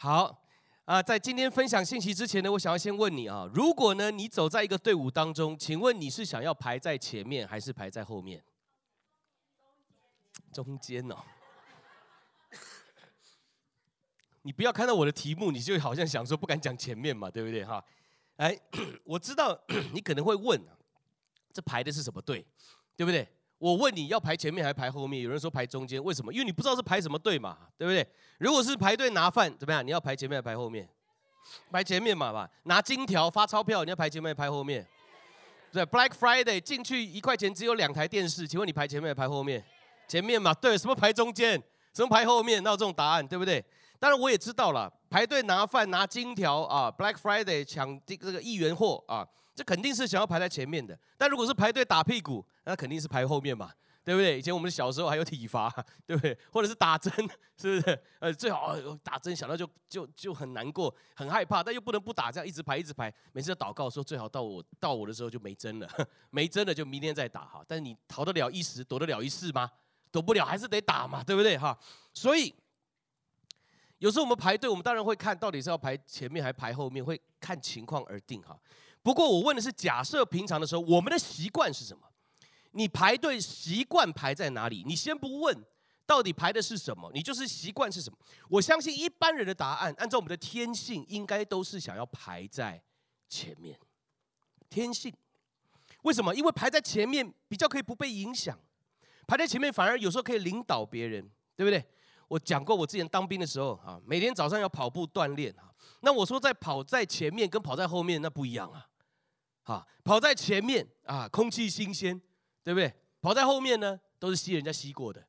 好啊，在今天分享信息之前呢，我想要先问你啊，如果呢你走在一个队伍当中，请问你是想要排在前面还是排在后面？中间哦。你不要看到我的题目，你就好像想说不敢讲前面嘛，对不对哈？哎，我知道 你可能会问，这排的是什么队，对不对？我问你要排前面还是排后面？有人说排中间，为什么？因为你不知道是排什么队嘛，对不对？如果是排队拿饭怎么样？你要排前面还排后面？排前面嘛吧。拿金条发钞票，你要排前面还排后面？对，Black Friday 进去一块钱只有两台电视，请问你排前面还排后面？前面嘛，对，什么排中间？什么排后面？那这种答案，对不对？当然我也知道了，排队拿饭拿金条啊，Black Friday 抢这这个一元货啊。这肯定是想要排在前面的，但如果是排队打屁股，那肯定是排后面嘛，对不对？以前我们小时候还有体罚，对不对？或者是打针，是不是？呃，最好打针想到就就就很难过，很害怕，但又不能不打，这样一直排一直排，每次祷告说最好到我到我的时候就没针了，没针了就明天再打哈。但是你逃得了一时，躲得了一世吗？躲不了，还是得打嘛，对不对哈？所以有时候我们排队，我们当然会看到底是要排前面还是排后面，会看情况而定哈。不过我问的是，假设平常的时候，我们的习惯是什么？你排队习惯排在哪里？你先不问到底排的是什么，你就是习惯是什么？我相信一般人的答案，按照我们的天性，应该都是想要排在前面。天性，为什么？因为排在前面比较可以不被影响，排在前面反而有时候可以领导别人，对不对？我讲过，我之前当兵的时候啊，每天早上要跑步锻炼啊。那我说在跑在前面跟跑在后面那不一样啊。啊，跑在前面啊，空气新鲜，对不对？跑在后面呢，都是吸人家吸过的，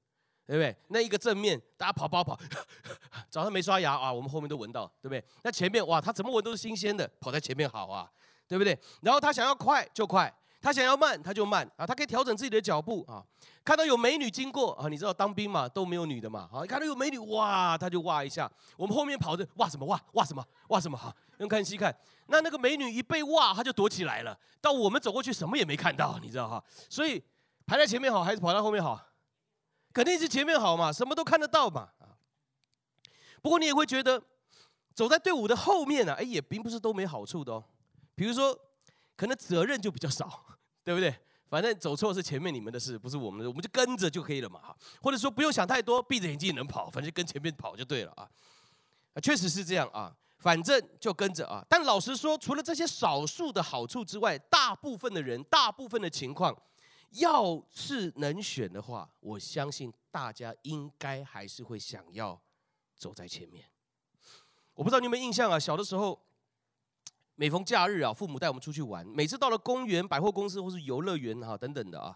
对不对？那一个正面，大家跑跑跑，早上没刷牙啊，我们后面都闻到，对不对？那前面哇，他怎么闻都是新鲜的，跑在前面好啊，对不对？然后他想要快就快。他想要慢，他就慢啊！他可以调整自己的脚步啊！看到有美女经过啊，你知道当兵嘛，都没有女的嘛啊！看到有美女哇，他就哇一下。我们后面跑着哇什么哇哇什么哇什么哈，用看西看。那那个美女一被哇，他就躲起来了。到我们走过去，什么也没看到，你知道哈？所以排在前面好还是跑在后面好？肯定是前面好嘛，什么都看得到嘛啊！不过你也会觉得，走在队伍的后面呢，哎，也并不是都没好处的哦。比如说。可能责任就比较少，对不对？反正走错是前面你们的事，不是我们的，我们就跟着就可以了嘛。哈或者说不用想太多，闭着眼睛也能跑，反正跟前面跑就对了啊。确实是这样啊，反正就跟着啊。但老实说，除了这些少数的好处之外，大部分的人，大部分的情况，要是能选的话，我相信大家应该还是会想要走在前面。我不知道你有没有印象啊，小的时候。每逢假日啊，父母带我们出去玩，每次到了公园、百货公司或是游乐园哈等等的啊，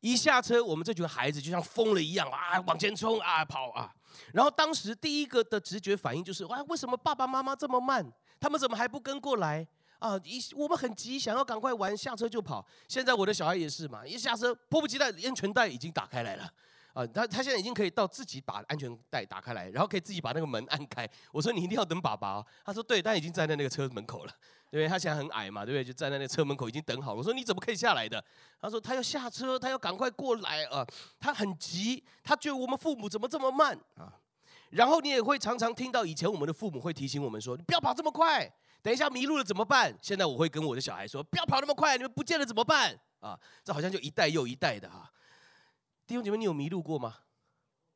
一下车，我们这群孩子就像疯了一样啊，往前冲啊，跑啊。然后当时第一个的直觉反应就是，哇，为什么爸爸妈妈这么慢？他们怎么还不跟过来啊？一我们很急，想要赶快玩，下车就跑。现在我的小孩也是嘛，一下车迫不及待，安全带已经打开来了。啊，他他现在已经可以到自己把安全带打开来，然后可以自己把那个门按开。我说你一定要等爸爸哦。他说对，他已经站在那个车门口了，对 不对？他现在很矮嘛，对不对？就站在那个车门口已经等好了。我说你怎么可以下来的？他说他要下车，他要赶快过来啊，他很急，他觉得我们父母怎么这么慢啊？然后你也会常常听到以前我们的父母会提醒我们说，你不要跑这么快，等一下迷路了怎么办？现在我会跟我的小孩说，不要跑那么快，你们不见了怎么办？啊，这好像就一代又一代的哈。弟兄姐妹，你有迷路过吗？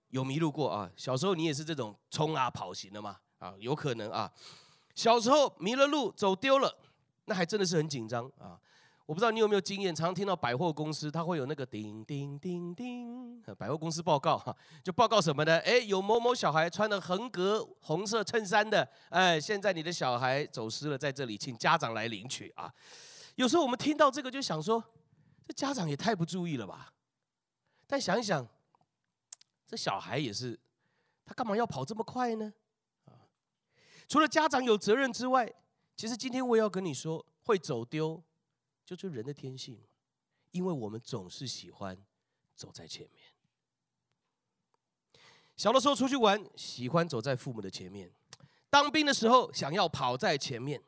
有迷路过啊？小时候你也是这种冲啊跑型的吗？啊，有可能啊。小时候迷了路，走丢了，那还真的是很紧张啊。我不知道你有没有经验，常听到百货公司它会有那个叮叮叮叮，百货公司报告哈，就报告什么呢？哎，有某某小孩穿了横格红色衬衫的，哎，现在你的小孩走失了，在这里，请家长来领取啊。有时候我们听到这个就想说，这家长也太不注意了吧？但想一想，这小孩也是，他干嘛要跑这么快呢？啊，除了家长有责任之外，其实今天我也要跟你说，会走丢，就是人的天性，因为我们总是喜欢走在前面。小的时候出去玩，喜欢走在父母的前面；当兵的时候，想要跑在前面；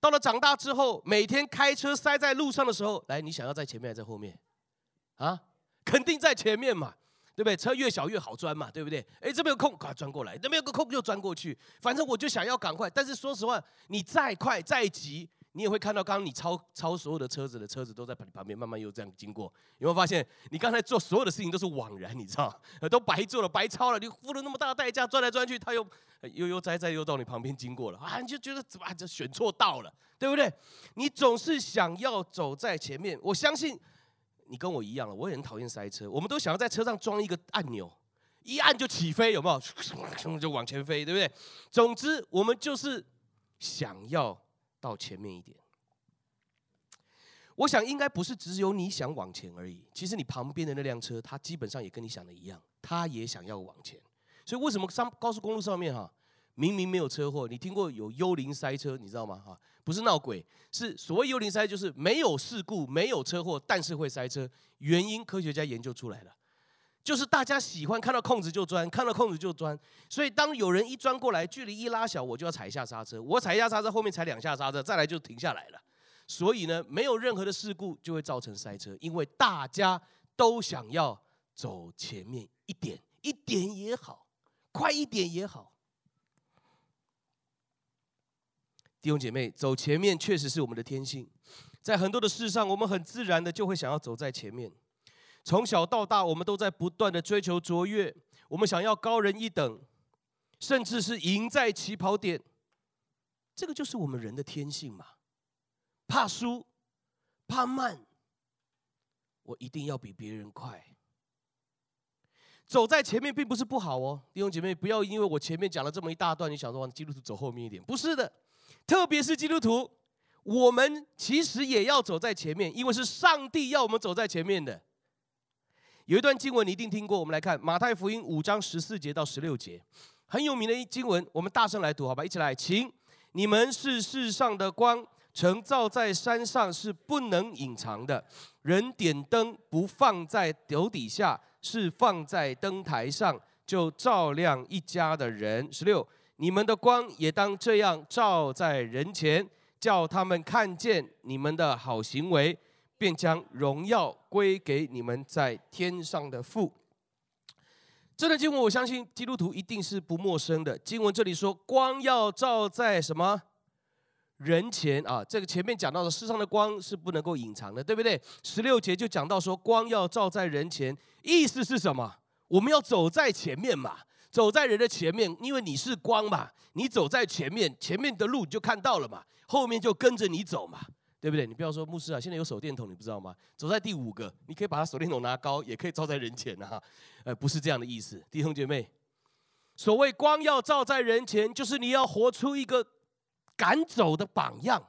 到了长大之后，每天开车塞在路上的时候，来，你想要在前面还是在后面？啊？肯定在前面嘛，对不对？车越小越好钻嘛，对不对？哎，这边有空，快钻过来；那边有个空，又钻过去。反正我就想要赶快。但是说实话，你再快再急，你也会看到刚刚你超超所有的车子的车子都在旁旁边慢慢又这样经过。有没有发现？你刚才做所有的事情都是枉然，你知道？都白做了，白超了。你付了那么大的代价，钻来钻去，他又悠悠哉哉又到你旁边经过了啊！你就觉得怎么就选错道了，对不对？你总是想要走在前面。我相信。你跟我一样了，我也很讨厌塞车。我们都想要在车上装一个按钮，一按就起飞，有没有？就往前飞，对不对？总之，我们就是想要到前面一点。我想应该不是只有你想往前而已。其实你旁边的那辆车，它基本上也跟你想的一样，它也想要往前。所以为什么上高速公路上面哈？明明没有车祸，你听过有幽灵塞车，你知道吗？哈，不是闹鬼，是所谓幽灵塞，就是没有事故、没有车祸，但是会塞车。原因科学家研究出来了，就是大家喜欢看到空子就钻，看到空子就钻。所以当有人一钻过来，距离一拉小，我就要踩一下刹车。我踩一下刹车，后面踩两下刹车，再来就停下来了。所以呢，没有任何的事故就会造成塞车，因为大家都想要走前面一点，一点也好，快一点也好。弟兄姐妹，走前面确实是我们的天性，在很多的事上，我们很自然的就会想要走在前面。从小到大，我们都在不断的追求卓越，我们想要高人一等，甚至是赢在起跑点。这个就是我们人的天性嘛，怕输，怕慢，我一定要比别人快。走在前面并不是不好哦，弟兄姐妹，不要因为我前面讲了这么一大段，你想说往基督徒走后面一点，不是的。特别是基督徒，我们其实也要走在前面，因为是上帝要我们走在前面的。有一段经文你一定听过，我们来看马太福音五章十四节到十六节，很有名的经文，我们大声来读，好吧？一起来，请你们是世上的光，城照在山上是不能隐藏的。人点灯不放在斗底下，是放在灯台上，就照亮一家的人。十六。你们的光也当这样照在人前，叫他们看见你们的好行为，便将荣耀归给你们在天上的父。这段经文，我相信基督徒一定是不陌生的。经文这里说，光要照在什么人前啊？这个前面讲到的世上的光是不能够隐藏的，对不对？十六节就讲到说，光要照在人前，意思是什么？我们要走在前面嘛。走在人的前面，因为你是光嘛，你走在前面，前面的路你就看到了嘛，后面就跟着你走嘛，对不对？你不要说牧师啊，现在有手电筒，你不知道吗？走在第五个，你可以把他手电筒拿高，也可以照在人前啊，呃，不是这样的意思，弟兄姐妹，所谓光要照在人前，就是你要活出一个敢走的榜样。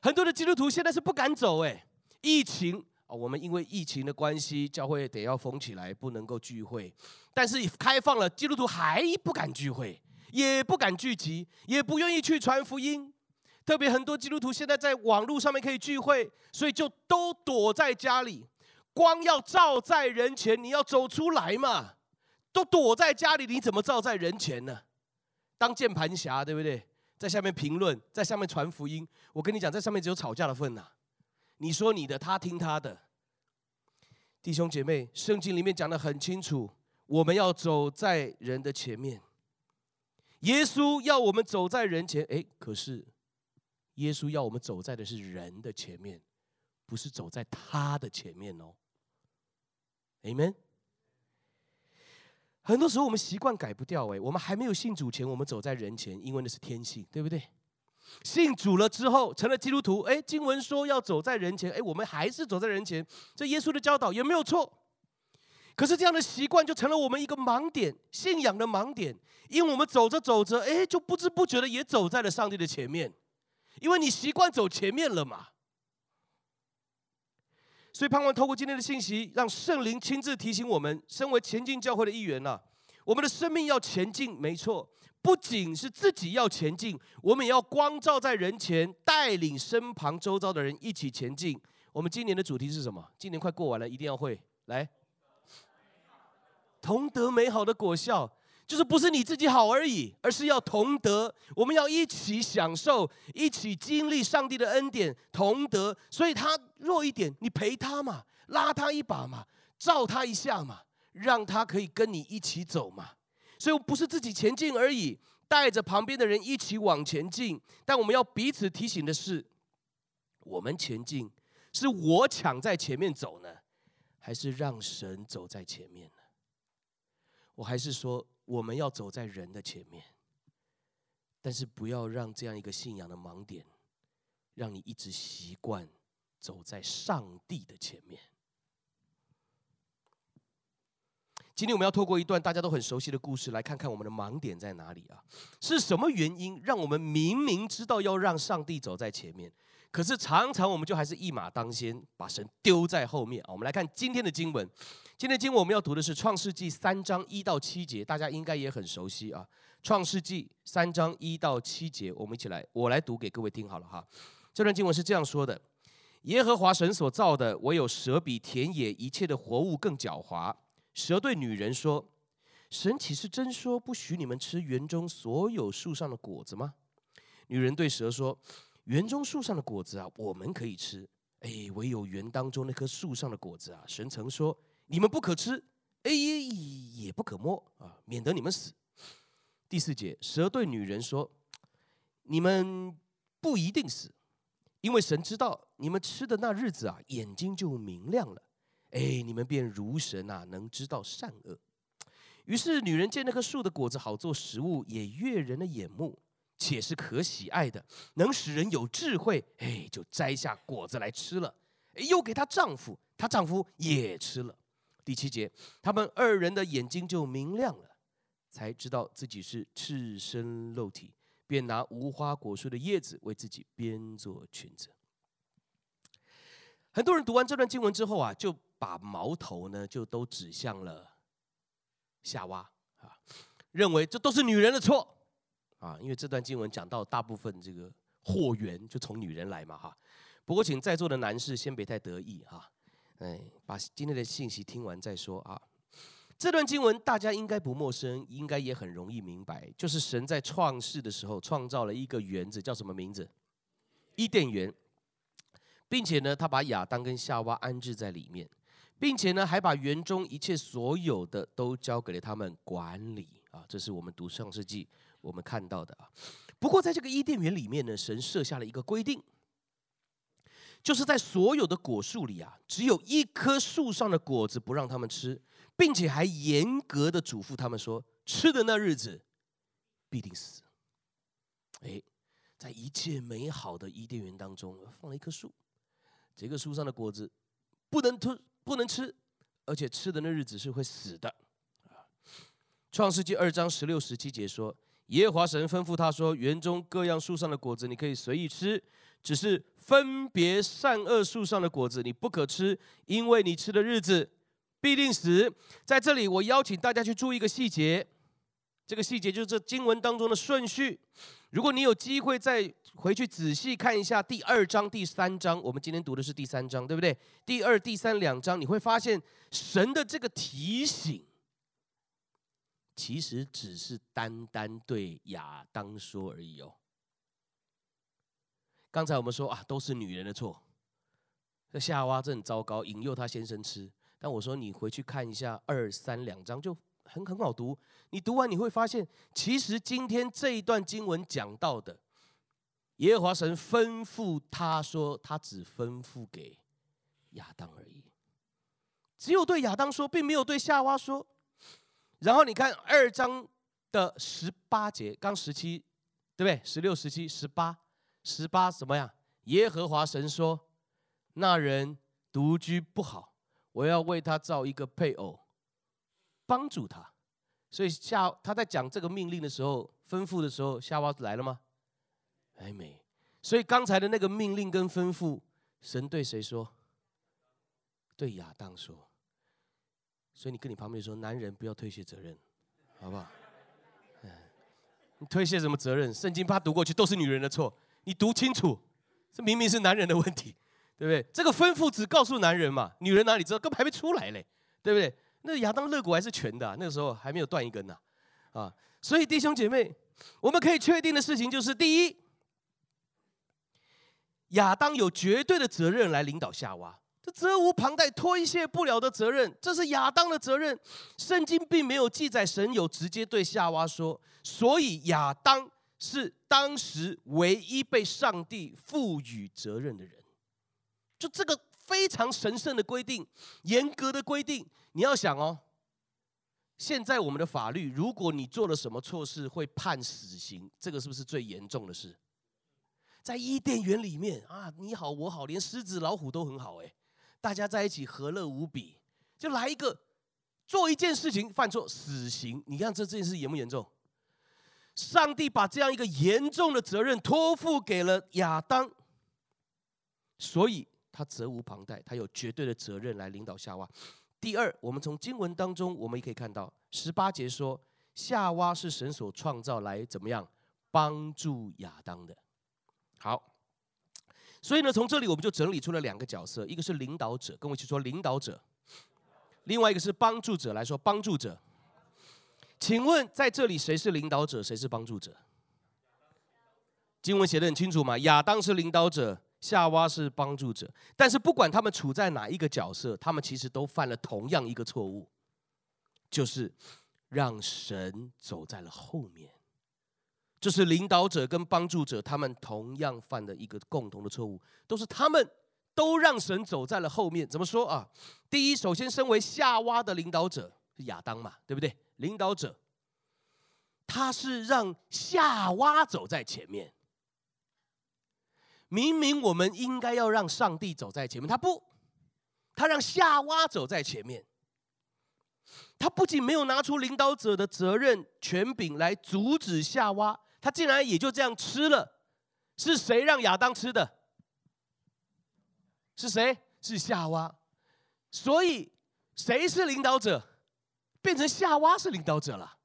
很多的基督徒现在是不敢走，哎，疫情啊。我们因为疫情的关系，教会得要封起来，不能够聚会。但是开放了，基督徒还不敢聚会，也不敢聚集，也不愿意去传福音。特别很多基督徒现在在网络上面可以聚会，所以就都躲在家里。光要照在人前，你要走出来嘛。都躲在家里，你怎么照在人前呢？当键盘侠，对不对？在下面评论，在下面传福音。我跟你讲，在上面只有吵架的份呐。你说你的，他听他的。弟兄姐妹，圣经里面讲得很清楚，我们要走在人的前面。耶稣要我们走在人前，诶，可是耶稣要我们走在的是人的前面，不是走在他的前面哦。Amen。很多时候我们习惯改不掉，诶，我们还没有信主前，我们走在人前，因为那是天性，对不对？信主了之后，成了基督徒。哎，经文说要走在人前，哎，我们还是走在人前。这耶稣的教导有没有错。可是这样的习惯就成了我们一个盲点，信仰的盲点。因为我们走着走着，哎，就不知不觉的也走在了上帝的前面。因为你习惯走前面了嘛。所以盼望透过今天的信息，让圣灵亲自提醒我们，身为前进教会的一员呐，我们的生命要前进，没错。不仅是自己要前进，我们也要光照在人前，带领身旁周遭的人一起前进。我们今年的主题是什么？今年快过完了，一定要会来。同得美好的果效，就是不是你自己好而已，而是要同得。我们要一起享受，一起经历上帝的恩典，同得。所以他弱一点，你陪他嘛，拉他一把嘛，照他一下嘛。让他可以跟你一起走嘛。所以不是自己前进而已，带着旁边的人一起往前进。但我们要彼此提醒的是，我们前进是我抢在前面走呢，还是让神走在前面呢？我还是说，我们要走在人的前面，但是不要让这样一个信仰的盲点，让你一直习惯走在上帝的前面。今天我们要透过一段大家都很熟悉的故事，来看看我们的盲点在哪里啊？是什么原因让我们明明知道要让上帝走在前面，可是常常我们就还是一马当先，把神丢在后面啊？我们来看今天的经文。今天经文我们要读的是创世纪三章一到七节，大家应该也很熟悉啊。创世纪三章一到七节，我们一起来，我来读给各位听好了哈。这段经文是这样说的：耶和华神所造的，唯有蛇比田野一切的活物更狡猾。蛇对女人说：“神岂是真说不许你们吃园中所有树上的果子吗？”女人对蛇说：“园中树上的果子啊，我们可以吃。哎，唯有园当中那棵树上的果子啊，神曾说。”你们不可吃，哎，也不可摸啊，免得你们死。第四节，蛇对女人说：“你们不一定死，因为神知道你们吃的那日子啊，眼睛就明亮了，哎，你们便如神啊，能知道善恶。”于是女人见那棵树的果子好做食物，也悦人的眼目，且是可喜爱的，能使人有智慧，哎，就摘下果子来吃了，又给她丈夫，她丈夫也吃了。第七节，他们二人的眼睛就明亮了，才知道自己是赤身露体，便拿无花果树的叶子为自己编做裙子。很多人读完这段经文之后啊，就把矛头呢就都指向了夏娃啊，认为这都是女人的错啊，因为这段经文讲到大部分这个祸源就从女人来嘛哈。不过，请在座的男士先别太得意哈。哎，把今天的信息听完再说啊。这段经文大家应该不陌生，应该也很容易明白，就是神在创世的时候创造了一个园子，叫什么名字？伊甸园，并且呢，他把亚当跟夏娃安置在里面，并且呢，还把园中一切所有的都交给了他们管理啊。这是我们读创世纪我们看到的啊。不过在这个伊甸园里面呢，神设下了一个规定。就是在所有的果树里啊，只有一棵树上的果子不让他们吃，并且还严格的嘱咐他们说，吃的那日子必定死。哎，在一切美好的伊甸园当中放了一棵树，这个树上的果子不能吞，不能吃，而且吃的那日子是会死的。创世纪二章十六、十七节说，耶和华神吩咐他说，园中各样树上的果子你可以随意吃，只是。分别善恶树上的果子，你不可吃，因为你吃的日子必定死。在这里，我邀请大家去注意一个细节，这个细节就是这经文当中的顺序。如果你有机会再回去仔细看一下第二章、第三章，我们今天读的是第三章，对不对？第二、第三两章，你会发现神的这个提醒，其实只是单单对亚当说而已哦。刚才我们说啊，都是女人的错。这夏娃真糟糕，引诱她先生吃。但我说你回去看一下二三两章，就很很好读。你读完你会发现，其实今天这一段经文讲到的，耶和华神吩咐他说，他只吩咐给亚当而已，只有对亚当说，并没有对夏娃说。然后你看二章的十八节，刚十七，对不对？十六、十七、十八。十八什么呀？耶和华神说：“那人独居不好，我要为他造一个配偶，帮助他。”所以夏他在讲这个命令的时候，吩咐的时候，夏娃来了吗？还没。所以刚才的那个命令跟吩咐，神对谁说？对亚当说。所以你跟你旁边说，男人不要推卸责任，好不好？嗯 你推卸什么责任？圣经怕读过去都是女人的错。你读清楚，这明明是男人的问题，对不对？这个吩咐只告诉男人嘛，女人哪里知道？根本还没出来嘞，对不对？那亚当肋骨还是全的，那个时候还没有断一根呢，啊！所以弟兄姐妹，我们可以确定的事情就是：第一，亚当有绝对的责任来领导夏娃，这责无旁贷、推卸不了的责任，这是亚当的责任。圣经并没有记载神有直接对夏娃说，所以亚当是当时唯一被上帝赋予责任的人。就这个非常神圣的规定、严格的规定，你要想哦，现在我们的法律，如果你做了什么错事会判死刑，这个是不是最严重的事？在伊甸园里面啊，你好我好，连狮子老虎都很好哎。大家在一起和乐无比，就来一个做一件事情犯错死刑。你看这这件事严不严重？上帝把这样一个严重的责任托付给了亚当，所以他责无旁贷，他有绝对的责任来领导夏娃。第二，我们从经文当中我们也可以看到，十八节说夏娃是神所创造来怎么样帮助亚当的。好。所以呢，从这里我们就整理出了两个角色，一个是领导者，跟我一起说领导者；另外一个是帮助者，来说帮助者。请问在这里谁是领导者，谁是帮助者？经文写的很清楚嘛，亚当是领导者，夏娃是帮助者。但是不管他们处在哪一个角色，他们其实都犯了同样一个错误，就是让神走在了后面。这是领导者跟帮助者，他们同样犯的一个共同的错误，都是他们都让神走在了后面。怎么说啊？第一，首先身为夏娃的领导者是亚当嘛，对不对？领导者，他是让夏娃走在前面。明明我们应该要让上帝走在前面，他不，他让夏娃走在前面。他不仅没有拿出领导者的责任权柄来阻止夏娃。他竟然也就这样吃了，是谁让亚当吃的？是谁？是夏娃。所以谁是领导者？变成夏娃是领导者了。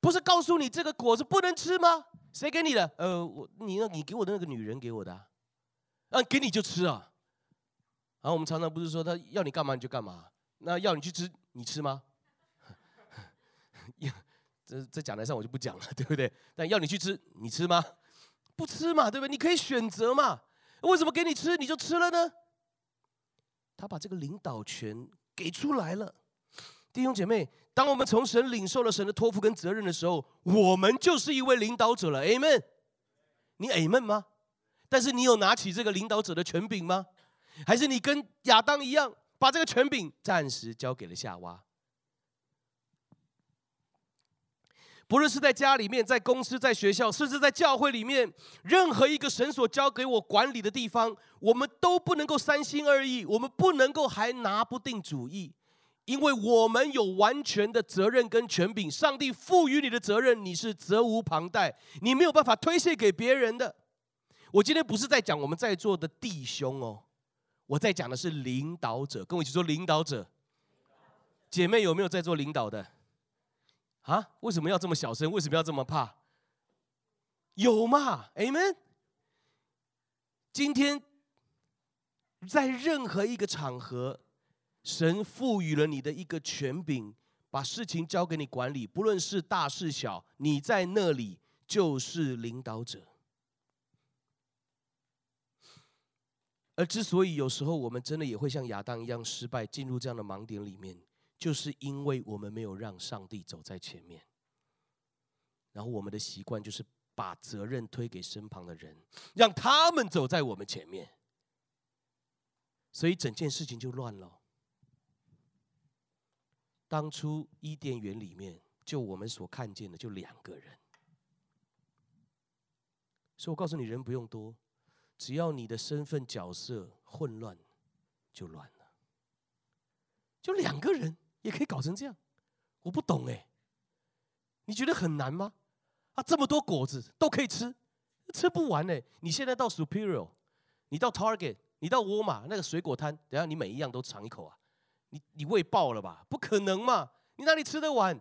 不是告诉你这个果子不能吃吗？谁给你的？呃，我你那，你给我的那个女人给我的啊。给你就吃啊。然后我们常常不是说他要你干嘛你就干嘛？那要你去吃，你吃吗？这这讲台上我就不讲了，对不对？但要你去吃，你吃吗？不吃嘛，对不对？你可以选择嘛。为什么给你吃你就吃了呢？他把这个领导权给出来了。弟兄姐妹，当我们从神领受了神的托付跟责任的时候，我们就是一位领导者了。Amen。你 Amen 吗？但是你有拿起这个领导者的权柄吗？还是你跟亚当一样，把这个权柄暂时交给了夏娃？不论是在家里面，在公司，在学校，甚至在教会里面，任何一个神所交给我管理的地方，我们都不能够三心二意，我们不能够还拿不定主意，因为我们有完全的责任跟权柄。上帝赋予你的责任，你是责无旁贷，你没有办法推卸给别人的。我今天不是在讲我们在座的弟兄哦，我在讲的是领导者，跟我一起说领导者。姐妹有没有在做领导的？啊，为什么要这么小声？为什么要这么怕？有吗？Amen。今天在任何一个场合，神赋予了你的一个权柄，把事情交给你管理，不论是大是小，你在那里就是领导者。而之所以有时候我们真的也会像亚当一样失败，进入这样的盲点里面。就是因为我们没有让上帝走在前面，然后我们的习惯就是把责任推给身旁的人，让他们走在我们前面，所以整件事情就乱了。当初伊甸园里面，就我们所看见的就两个人，所以我告诉你，人不用多，只要你的身份角色混乱，就乱了，就两个人。也可以搞成这样，我不懂哎，你觉得很难吗？啊，这么多果子都可以吃，吃不完哎！你现在到 Superior，你到 Target，你到沃尔玛那个水果摊，等下你每一样都尝一口啊，你你胃爆了吧？不可能嘛，你哪里吃得完？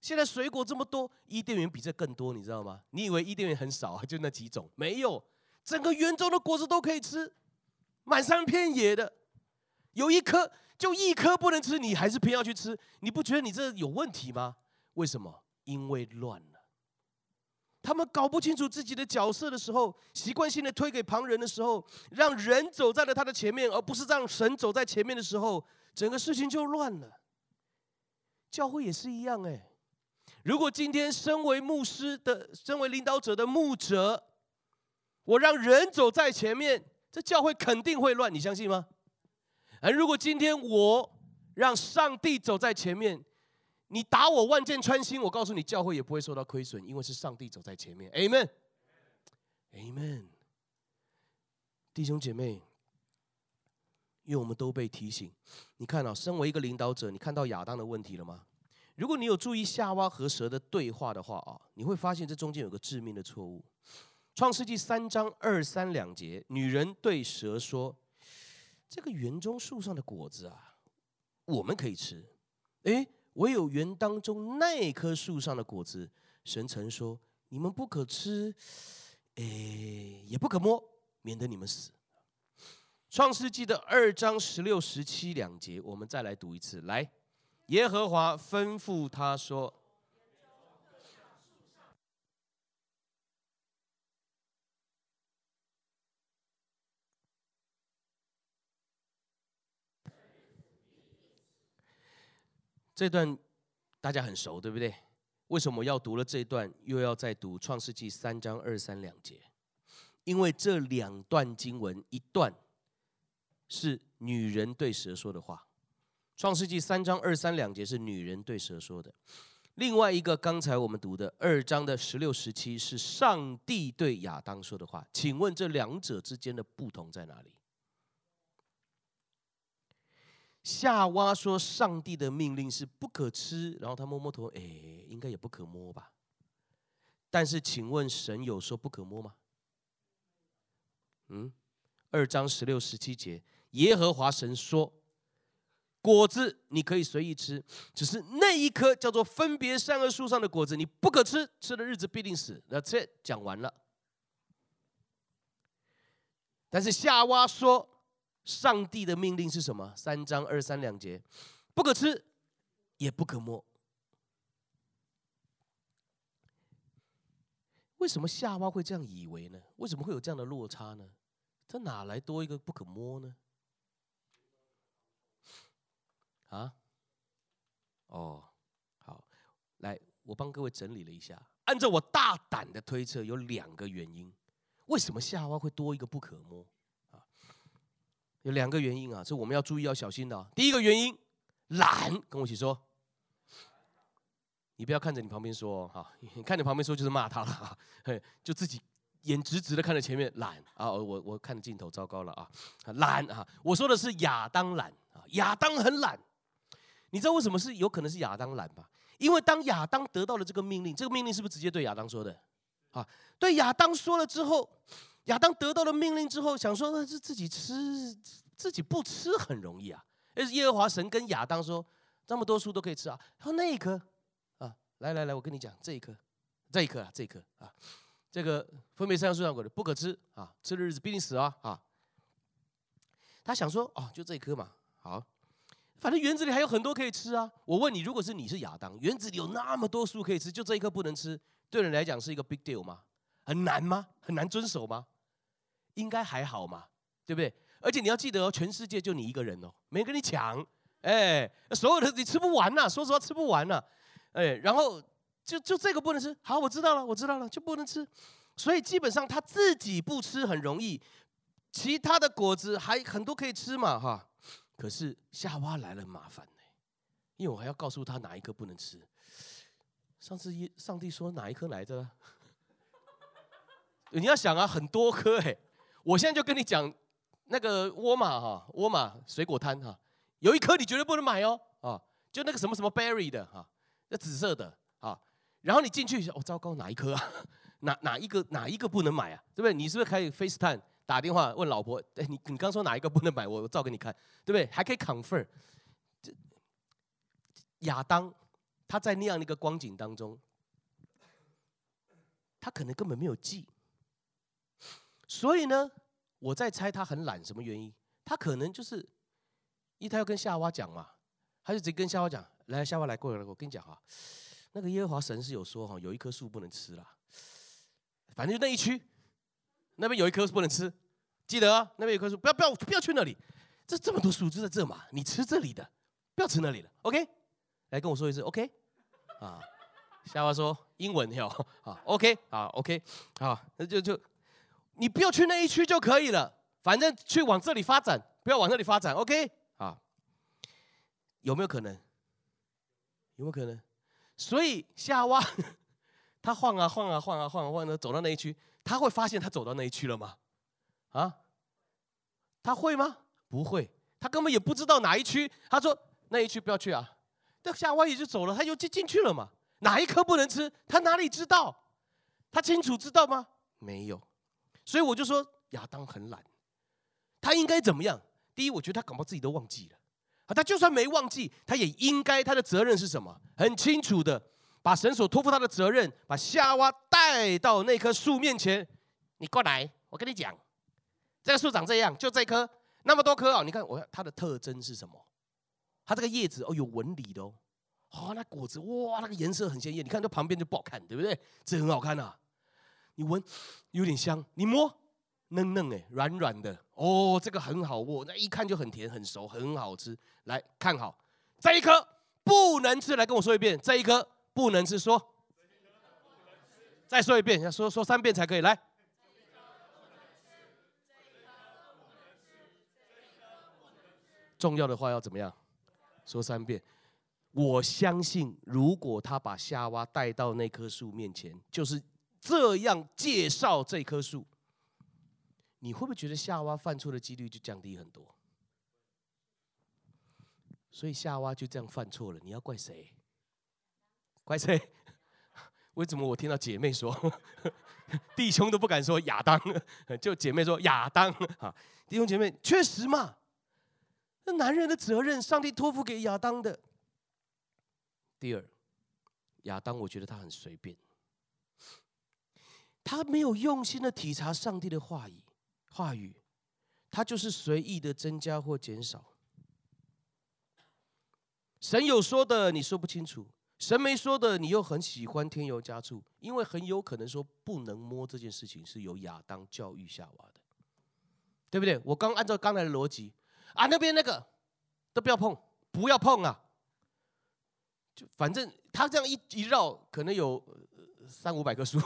现在水果这么多，伊甸园比这更多，你知道吗？你以为伊甸园很少啊？就那几种？没有，整个园中的果子都可以吃，满山遍野的，有一颗。就一颗不能吃，你还是偏要去吃，你不觉得你这有问题吗？为什么？因为乱了。他们搞不清楚自己的角色的时候，习惯性的推给旁人的时候，让人走在了他的前面，而不是让神走在前面的时候，整个事情就乱了。教会也是一样哎，如果今天身为牧师的、身为领导者的牧者，我让人走在前面，这教会肯定会乱，你相信吗？而如果今天我让上帝走在前面，你打我万箭穿心，我告诉你，教会也不会受到亏损，因为是上帝走在前面。Amen，Amen。弟兄姐妹，因为我们都被提醒，你看啊，身为一个领导者，你看到亚当的问题了吗？如果你有注意夏娃和蛇的对话的话啊，你会发现这中间有个致命的错误。创世纪三章二三两节，女人对蛇说：“这个园中树上的果子啊，我们可以吃。诶，唯有园当中那棵树上的果子，神曾说你们不可吃，诶，也不可摸，免得你们死。”创世纪的二章十六、十七两节，我们再来读一次。来，耶和华吩咐他说。这段大家很熟，对不对？为什么要读了这段，又要再读创世纪三章二三两节？因为这两段经文，一段是女人对蛇说的话，创世纪三章二三两节是女人对蛇说的；另外一个，刚才我们读的二章的十六、十七是上帝对亚当说的话。请问这两者之间的不同在哪里？夏娃说：“上帝的命令是不可吃。”然后他摸摸头，哎，应该也不可摸吧？但是，请问神有说不可摸吗？嗯，二章十六、十七节，耶和华神说：“果子你可以随意吃，只是那一棵叫做分别善恶树上的果子你不可吃，吃的日子必定死。”那这讲完了。但是夏娃说。上帝的命令是什么？三章二三两节，不可吃，也不可摸。为什么夏娃会这样以为呢？为什么会有这样的落差呢？这哪来多一个不可摸呢？啊？哦，好，来，我帮各位整理了一下。按照我大胆的推测，有两个原因，为什么夏娃会多一个不可摸？有两个原因啊，是我们要注意、要小心的。第一个原因，懒，跟我一起说。你不要看着你旁边说哈，你看着旁边说就是骂他了哈，就自己眼直直的看着前面懒啊。我我看着镜头，糟糕了啊，懒啊。我说的是亚当懒啊，亚当很懒。你知道为什么是有可能是亚当懒吧？因为当亚当得到了这个命令，这个命令是不是直接对亚当说的？啊，对亚当说了之后。亚当得到了命令之后，想说那是自己吃，自己不吃很容易啊。而是耶和华神跟亚当说，这么多树都可以吃啊，他说那一棵啊，来来来，我跟你讲，这一棵，这一棵啊，这一棵啊，这个分别善恶树上果的不可吃啊，吃的日子必定死啊啊。他想说哦，就这一棵嘛，好，反正园子里还有很多可以吃啊。我问你，如果是你是亚当，园子里有那么多树可以吃，就这一棵不能吃，对人来讲是一个 big deal 吗？很难吗？很难遵守吗？应该还好嘛，对不对？而且你要记得哦，全世界就你一个人哦，没跟你抢，哎，所有的你吃不完呐，说实话吃不完呐，哎，然后就就这个不能吃，好，我知道了，我知道了，就不能吃。所以基本上他自己不吃很容易，其他的果子还很多可以吃嘛，哈。可是夏娃来了麻烦呢，因为我还要告诉他哪一颗不能吃。上次一上帝说哪一颗来着？你要想啊，很多颗哎。我现在就跟你讲，那个沃玛哈，沃玛水果摊哈，有一颗你绝对不能买哦，啊，就那个什么什么 berry 的哈，那紫色的啊，然后你进去，哦，糟糕，哪一颗啊？哪哪一个哪一个不能买啊？对不对？你是不是可以 FaceTime 打电话问老婆？哎，你你刚说哪一个不能买？我我照给你看，对不对？还可以 confirm。亚当他在那样的一个光景当中，他可能根本没有记。所以呢，我在猜他很懒，什么原因？他可能就是，因为他要跟夏娃讲嘛，他就直接跟夏娃讲：“来，夏娃来过来，我跟你讲哈，那个耶和华神是有说哈，有一棵树不能吃啦。反正就那一区，那边有一棵树不能吃，记得啊，那边有棵树，不要不要不要去那里。这这么多树就在这嘛，你吃这里的，不要吃那里的。OK，来跟我说一次，OK，啊，夏娃说英文哟，啊，OK，啊，OK，好，那就就你不要去那一区就可以了，反正去往这里发展，不要往那里发展，OK，啊，有没有可能？有没有可能？所以夏娃 他晃啊晃啊晃啊晃啊晃的走到那一区，他会发现他走到那一区了吗？啊？他会吗？不会，他根本也不知道哪一区。他说那一区不要去啊。那夏娃也就走了，他又进进去了嘛。哪一颗不能吃？他哪里知道？他清楚知道吗？没有。所以我就说亚当很懒，他应该怎么样？第一，我觉得他恐怕自己都忘记了。他就算没忘记，他也应该他的责任是什么？很清楚的，把神所托付他的责任，把夏娃带到那棵树面前。你过来，我跟你讲，这个树长这样，就这棵，那么多棵哦。你看我它的特征是什么？它这个叶子哦有纹理的哦，哦，那果子哇，那个颜色很鲜艳。你看这旁边就不好看，对不对？这很好看呐、你闻有点香，你摸。嫩嫩哎，软软的哦，这个很好握，那一看就很甜、很熟、很好吃。来看好，这一颗不能吃，来跟我说一遍，这一颗不能吃，说，再说一遍，要说说三遍才可以。来，重要的话要怎么样？说三遍。我相信，如果他把夏娃带到那棵树面前，就是这样介绍这棵树。你会不会觉得夏娃犯错的几率就降低很多？所以夏娃就这样犯错了，你要怪谁？怪谁？为什么我听到姐妹说，弟兄都不敢说亚当，就姐妹说亚当啊？弟兄姐妹，确实嘛，那男人的责任，上帝托付给亚当的。第二，亚当，我觉得他很随便，他没有用心的体察上帝的话语。话语，他就是随意的增加或减少。神有说的，你说不清楚；神没说的，你又很喜欢添油加醋。因为很有可能说不能摸这件事情是由亚当教育夏娃的，对不对？我刚按照刚才的逻辑啊，那边那个都不要碰，不要碰啊！就反正他这样一一绕，可能有三五百棵树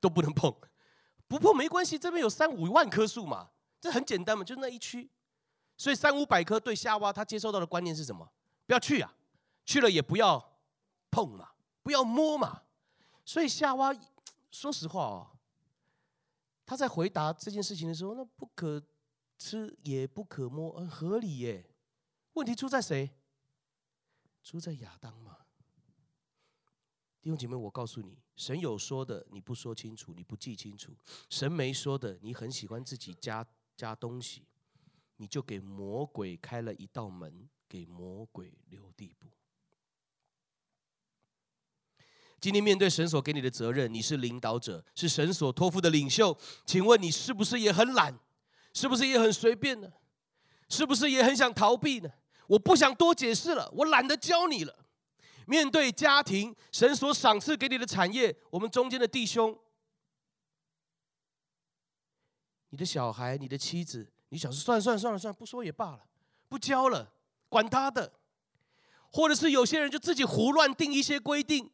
都不能碰。不碰没关系，这边有三五万棵树嘛，这很简单嘛，就那一区，所以三五百棵对夏娃他接受到的观念是什么？不要去啊，去了也不要碰嘛，不要摸嘛。所以夏娃 说实话哦，他在回答这件事情的时候，那不可吃也不可摸，很合理耶。问题出在谁？出在亚当嘛。弟兄姐妹，我告诉你，神有说的，你不说清楚，你不记清楚；神没说的，你很喜欢自己加加东西，你就给魔鬼开了一道门，给魔鬼地步。今天面对神所给你的责任，你是领导者，是神所托付的领袖，请问你是不是也很懒？是不是也很随便呢？是不是也很想逃避呢？我不想多解释了，我懒得教你了。面对家庭，神所赏赐给你的产业，我们中间的弟兄，你的小孩、你的妻子，你想说算了算了算了算了，不说也罢了，不教了，管他的。或者是有些人就自己胡乱定一些规定，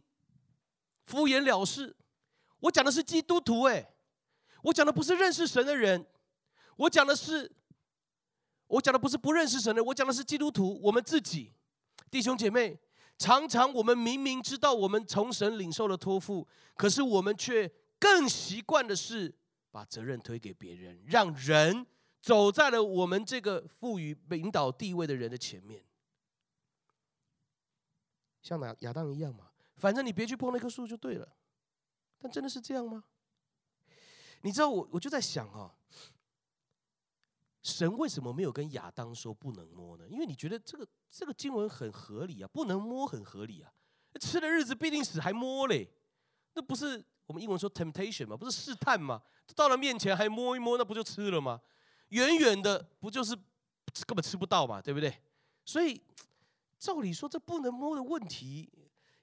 敷衍了事。我讲的是基督徒，哎，我讲的不是认识神的人，我讲的是，我讲的不是不认识神的，我讲的是基督徒，我们自己，弟兄姐妹。常常我们明明知道我们从神领受了托付，可是我们却更习惯的是把责任推给别人，让人走在了我们这个赋予领导地位的人的前面，像亚亚当一样嘛。反正你别去碰那棵树就对了。但真的是这样吗？你知道我我就在想哈。神为什么没有跟亚当说不能摸呢？因为你觉得这个这个经文很合理啊，不能摸很合理啊。吃的日子必定死，还摸嘞？那不是我们英文说 temptation 吗？不是试探吗？到了面前还摸一摸，那不就吃了吗？远远的不就是根本吃不到嘛，对不对？所以照理说这不能摸的问题，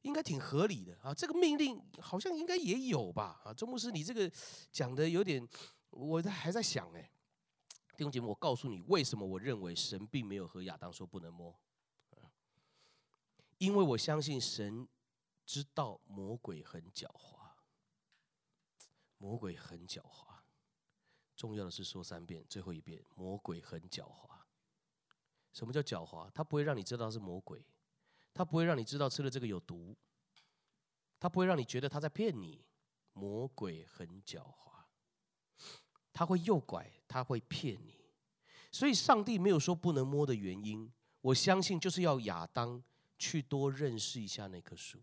应该挺合理的啊。这个命令好像应该也有吧？啊，周牧师，你这个讲的有点，我在还在想哎。弟兄姐妹，我告诉你，为什么我认为神并没有和亚当说不能摸？因为我相信神知道魔鬼很狡猾，魔鬼很狡猾。重要的是说三遍，最后一遍，魔鬼很狡猾。什么叫狡猾？他不会让你知道是魔鬼，他不会让你知道吃了这个有毒，他不会让你觉得他在骗你。魔鬼很狡猾，他会诱拐，他会骗你。所以上帝没有说不能摸的原因，我相信就是要亚当去多认识一下那棵树。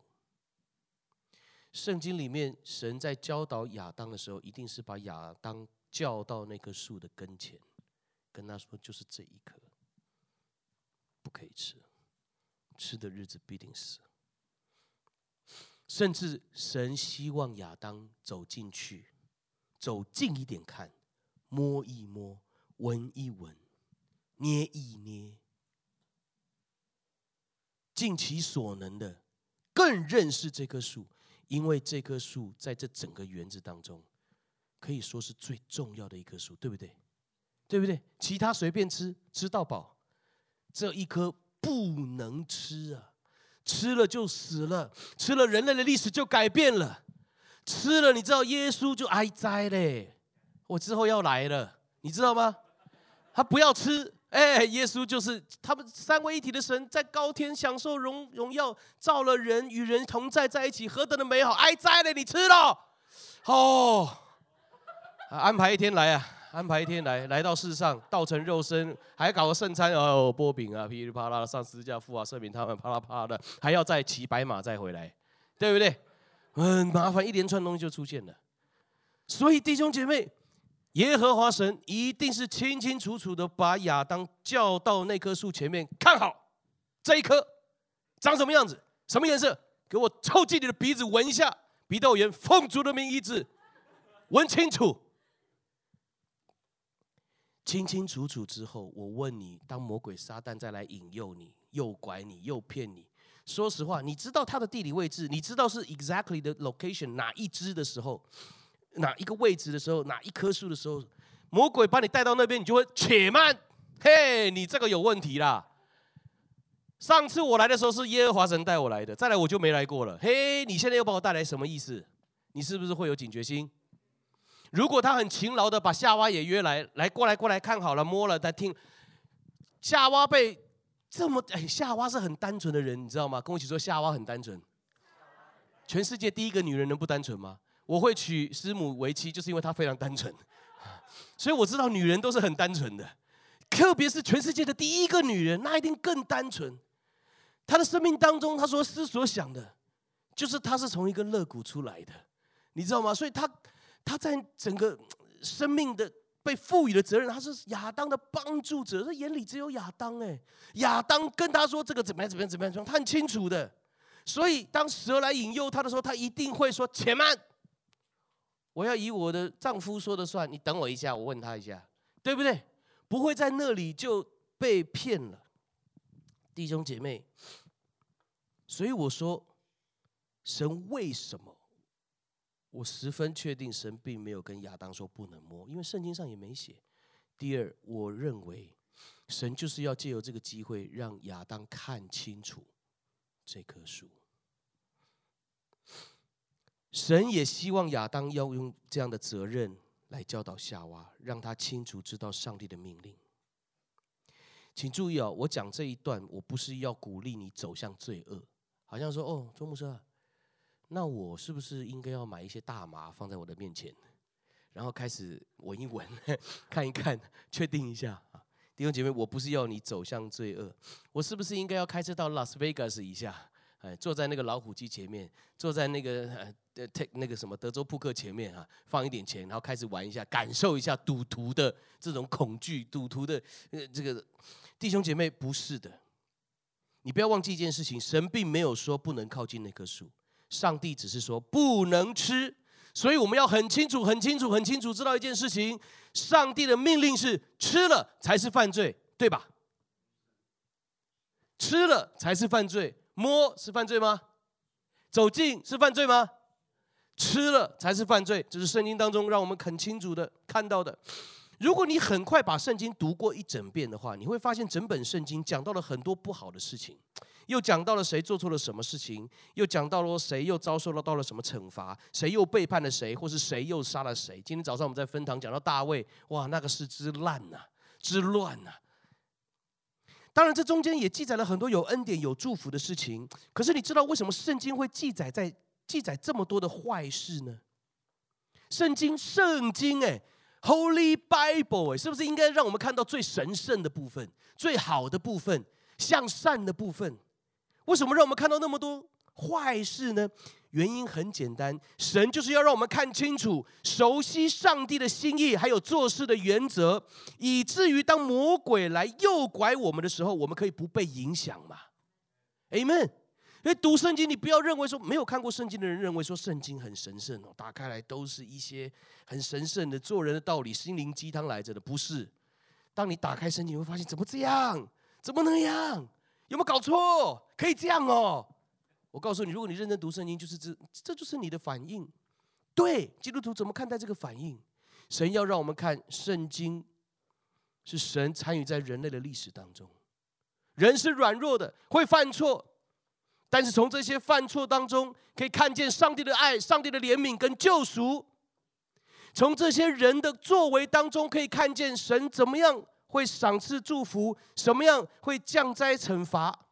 圣经里面神在教导亚当的时候，一定是把亚当。叫到那棵树的跟前，跟他说：“就是这一棵，不可以吃，吃的日子必定死。”甚至神希望亚当走进去，走近一点看，摸一摸，闻一闻，捏一捏，尽其所能的更认识这棵树，因为这棵树在这整个园子当中。可以说是最重要的一棵树，对不对？对不对？其他随便吃，吃到饱，这一棵不能吃啊！吃了就死了，吃了人类的历史就改变了，吃了你知道耶稣就哀哉嘞！我之后要来了，你知道吗？他不要吃，哎，耶稣就是他们三位一体的神，在高天享受荣荣耀，造了人与人同在在一起，何等的美好！哀哉嘞，你吃了，哦。安排一天来啊！安排一天来，来到世上，道成肉身，还搞个圣餐哦，波饼啊，噼里啪啦上十字架，父啊，赦免他们，啪啦啪啦的，还要再骑白马再回来，对不对？很麻烦，一连串东西就出现了。所以弟兄姐妹，耶和华神一定是清清楚楚的把亚当叫到那棵树前面，看好这一棵长什么样子，什么颜色，给我凑近你的鼻子闻一下，鼻窦炎，奉主的名医治，闻清楚。清清楚楚之后，我问你：当魔鬼撒旦再来引诱你、诱拐你、诱骗你，说实话，你知道他的地理位置，你知道是 exactly 的 location 哪一支的时候，哪一个位置的时候，哪一棵树的时候，魔鬼把你带到那边，你就会且慢，嘿，你这个有问题啦。上次我来的时候是耶和华神带我来的，再来我就没来过了。嘿，你现在又把我带来，什么意思？你是不是会有警觉心？如果他很勤劳的把夏娃也约来，来过来过来看好了，摸了，他听。夏娃被这么哎，夏娃是很单纯的人，你知道吗？跟我一起说，夏娃很单纯。全世界第一个女人能不单纯吗？我会娶师母为妻，就是因为她非常单纯。所以我知道女人都是很单纯的，特别是全世界的第一个女人，那一定更单纯。她的生命当中，她所思所想的，就是她是从一个肋骨出来的，你知道吗？所以她。他在整个生命的被赋予的责任，他是亚当的帮助者。他眼里只有亚当哎，亚当跟他说这个怎么样怎么样怎么样，他很清楚的。所以当蛇来引诱他的时候，他一定会说：“且慢，我要以我的丈夫说的算。你等我一下，我问他一下，对不对？不会在那里就被骗了，弟兄姐妹。所以我说，神为什么？”我十分确定，神并没有跟亚当说不能摸，因为圣经上也没写。第二，我认为神就是要借由这个机会，让亚当看清楚这棵树。神也希望亚当要用这样的责任来教导夏娃，让他清楚知道上帝的命令。请注意哦，我讲这一段，我不是要鼓励你走向罪恶，好像说哦，周牧师啊。那我是不是应该要买一些大麻放在我的面前，然后开始闻一闻，看一看，确定一下啊？弟兄姐妹，我不是要你走向罪恶，我是不是应该要开车到拉斯维加斯一下？哎，坐在那个老虎机前面，坐在那个呃那个什么德州扑克前面啊，放一点钱，然后开始玩一下，感受一下赌徒的这种恐惧，赌徒的呃这个弟兄姐妹不是的，你不要忘记一件事情，神并没有说不能靠近那棵树。上帝只是说不能吃，所以我们要很清楚、很清楚、很清楚知道一件事情：上帝的命令是吃了才是犯罪，对吧？吃了才是犯罪，摸是犯罪吗？走近是犯罪吗？吃了才是犯罪，这是圣经当中让我们很清楚的看到的。如果你很快把圣经读过一整遍的话，你会发现整本圣经讲到了很多不好的事情，又讲到了谁做错了什么事情，又讲到了谁又遭受了到了什么惩罚，谁又背叛了谁，或是谁又杀了谁。今天早上我们在分堂讲到大卫，哇，那个是之烂呐，之乱呐。当然，这中间也记载了很多有恩典、有祝福的事情。可是你知道为什么圣经会记载在记载这么多的坏事呢？圣经，圣经，哎。Holy Bible，哎，是不是应该让我们看到最神圣的部分、最好的部分、向善的部分？为什么让我们看到那么多坏事呢？原因很简单，神就是要让我们看清楚、熟悉上帝的心意，还有做事的原则，以至于当魔鬼来诱拐我们的时候，我们可以不被影响嘛？Amen。所以读圣经，你不要认为说没有看过圣经的人认为说圣经很神圣哦，打开来都是一些很神圣的做人的道理、心灵鸡汤来着的，不是。当你打开圣经，你会发现怎么这样？怎么那样？有没有搞错？可以这样哦？我告诉你，如果你认真读圣经，就是这，这就是你的反应。对，基督徒怎么看待这个反应？神要让我们看圣经，是神参与在人类的历史当中，人是软弱的，会犯错。但是从这些犯错当中，可以看见上帝的爱、上帝的怜悯跟救赎；从这些人的作为当中，可以看见神怎么样会赏赐祝福，什么样会降灾惩罚，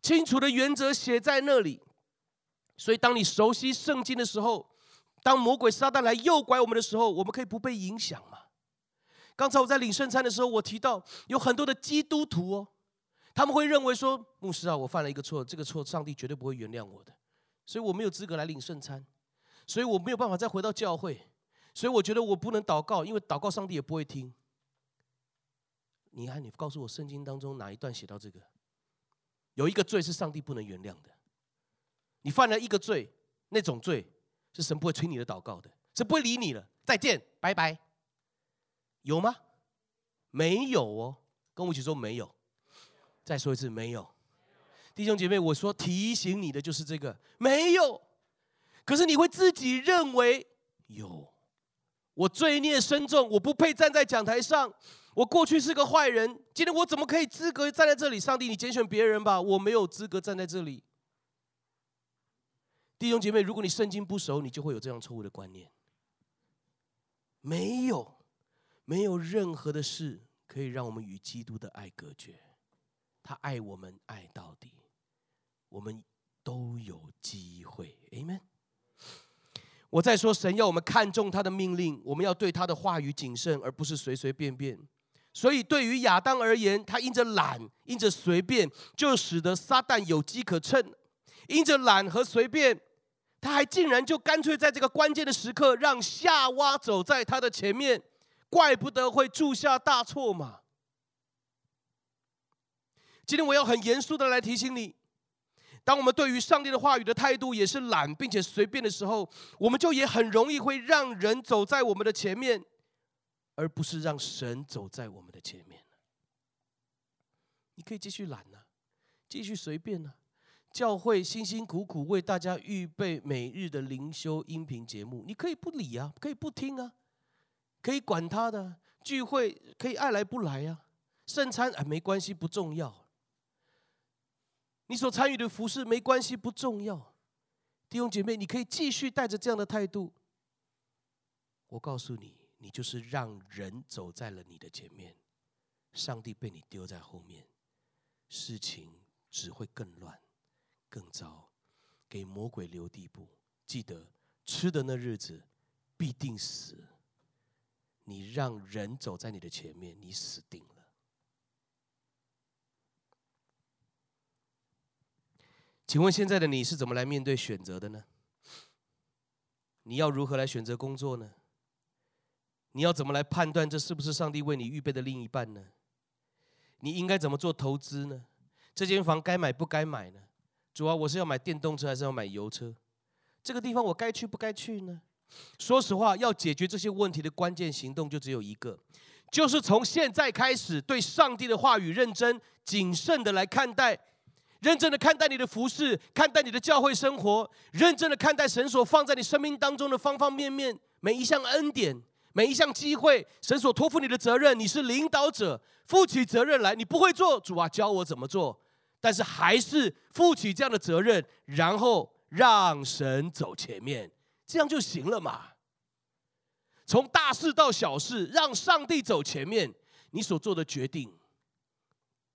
清楚的原则写在那里。所以，当你熟悉圣经的时候，当魔鬼撒旦来诱拐我们的时候，我们可以不被影响嘛？刚才我在领圣餐的时候，我提到有很多的基督徒哦。他们会认为说，牧师啊，我犯了一个错，这个错上帝绝对不会原谅我的，所以我没有资格来领圣餐，所以我没有办法再回到教会，所以我觉得我不能祷告，因为祷告上帝也不会听。你看，你告诉我圣经当中哪一段写到这个？有一个罪是上帝不能原谅的，你犯了一个罪，那种罪是神不会听你的祷告的，神不会理你了，再见，拜拜。有吗？没有哦，跟我一起说没有。再说一次，没有，弟兄姐妹，我说提醒你的就是这个，没有。可是你会自己认为有，我罪孽深重，我不配站在讲台上。我过去是个坏人，今天我怎么可以资格站在这里？上帝，你拣选别人吧，我没有资格站在这里。弟兄姐妹，如果你圣经不熟，你就会有这样错误的观念。没有，没有任何的事可以让我们与基督的爱隔绝。他爱我们爱到底，我们都有机会，Amen。我在说，神要我们看重他的命令，我们要对他的话语谨慎，而不是随随便便。所以，对于亚当而言，他因着懒，因着随便，就使得撒旦有机可乘；因着懒和随便，他还竟然就干脆在这个关键的时刻，让夏娃走在他的前面，怪不得会铸下大错嘛。今天我要很严肃的来提醒你，当我们对于上帝的话语的态度也是懒并且随便的时候，我们就也很容易会让人走在我们的前面，而不是让神走在我们的前面。你可以继续懒呢，继续随便呢。教会辛辛苦苦为大家预备每日的灵修音频节目，你可以不理啊，可以不听啊，可以管他的聚会，可以爱来不来啊。圣餐啊，没关系，不重要。你所参与的服事没关系，不重要。弟兄姐妹，你可以继续带着这样的态度。我告诉你，你就是让人走在了你的前面，上帝被你丢在后面，事情只会更乱、更糟，给魔鬼留地步。记得吃的那日子必定死。你让人走在你的前面，你死定了。请问现在的你是怎么来面对选择的呢？你要如何来选择工作呢？你要怎么来判断这是不是上帝为你预备的另一半呢？你应该怎么做投资呢？这间房该买不该买呢？主要我是要买电动车还是要买油车？这个地方我该去不该去呢？说实话，要解决这些问题的关键行动就只有一个，就是从现在开始对上帝的话语认真、谨慎的来看待。认真的看待你的服饰，看待你的教会生活，认真的看待神所放在你生命当中的方方面面，每一项恩典，每一项机会，神所托付你的责任，你是领导者，负起责任来。你不会做，主啊，教我怎么做。但是还是负起这样的责任，然后让神走前面，这样就行了嘛。从大事到小事，让上帝走前面，你所做的决定，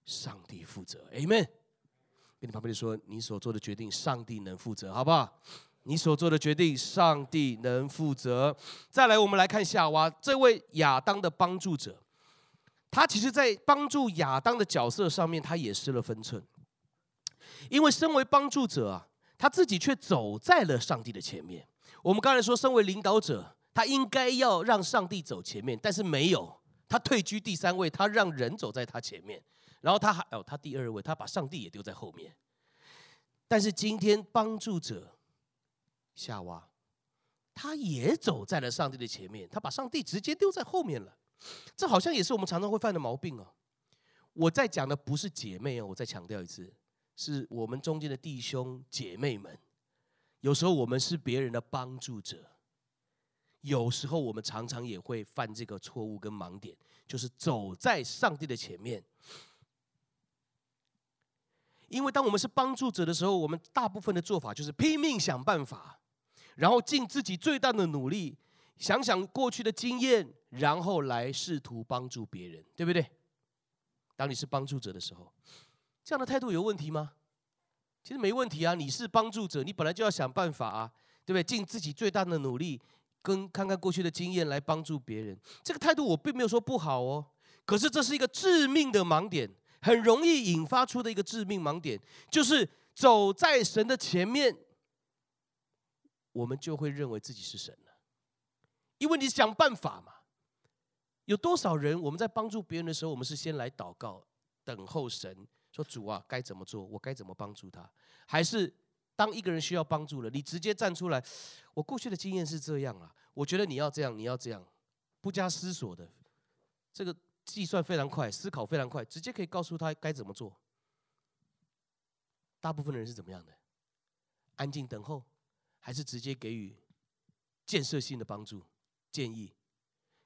上帝负责。Amen。跟你旁边说，你所做的决定，上帝能负责，好不好？你所做的决定，上帝能负责。再来，我们来看夏娃这位亚当的帮助者，他其实在帮助亚当的角色上面，他也失了分寸。因为身为帮助者啊，他自己却走在了上帝的前面。我们刚才说，身为领导者，他应该要让上帝走前面，但是没有，他退居第三位，他让人走在他前面。然后他还哦，他第二位，他把上帝也丢在后面。但是今天帮助者夏娃，他也走在了上帝的前面，他把上帝直接丢在后面了。这好像也是我们常常会犯的毛病哦。我在讲的不是姐妹哦，我再强调一次。是我们中间的弟兄姐妹们，有时候我们是别人的帮助者，有时候我们常常也会犯这个错误跟盲点，就是走在上帝的前面。因为当我们是帮助者的时候，我们大部分的做法就是拼命想办法，然后尽自己最大的努力，想想过去的经验，然后来试图帮助别人，对不对？当你是帮助者的时候。这样的态度有问题吗？其实没问题啊，你是帮助者，你本来就要想办法啊，对不对？尽自己最大的努力，跟看看过去的经验来帮助别人。这个态度我并没有说不好哦，可是这是一个致命的盲点，很容易引发出的一个致命盲点，就是走在神的前面，我们就会认为自己是神了，因为你想办法嘛。有多少人我们在帮助别人的时候，我们是先来祷告，等候神。说主啊，该怎么做？我该怎么帮助他？还是当一个人需要帮助了，你直接站出来？我过去的经验是这样啊，我觉得你要这样，你要这样，不加思索的，这个计算非常快，思考非常快，直接可以告诉他该怎么做。大部分的人是怎么样的？安静等候，还是直接给予建设性的帮助建议？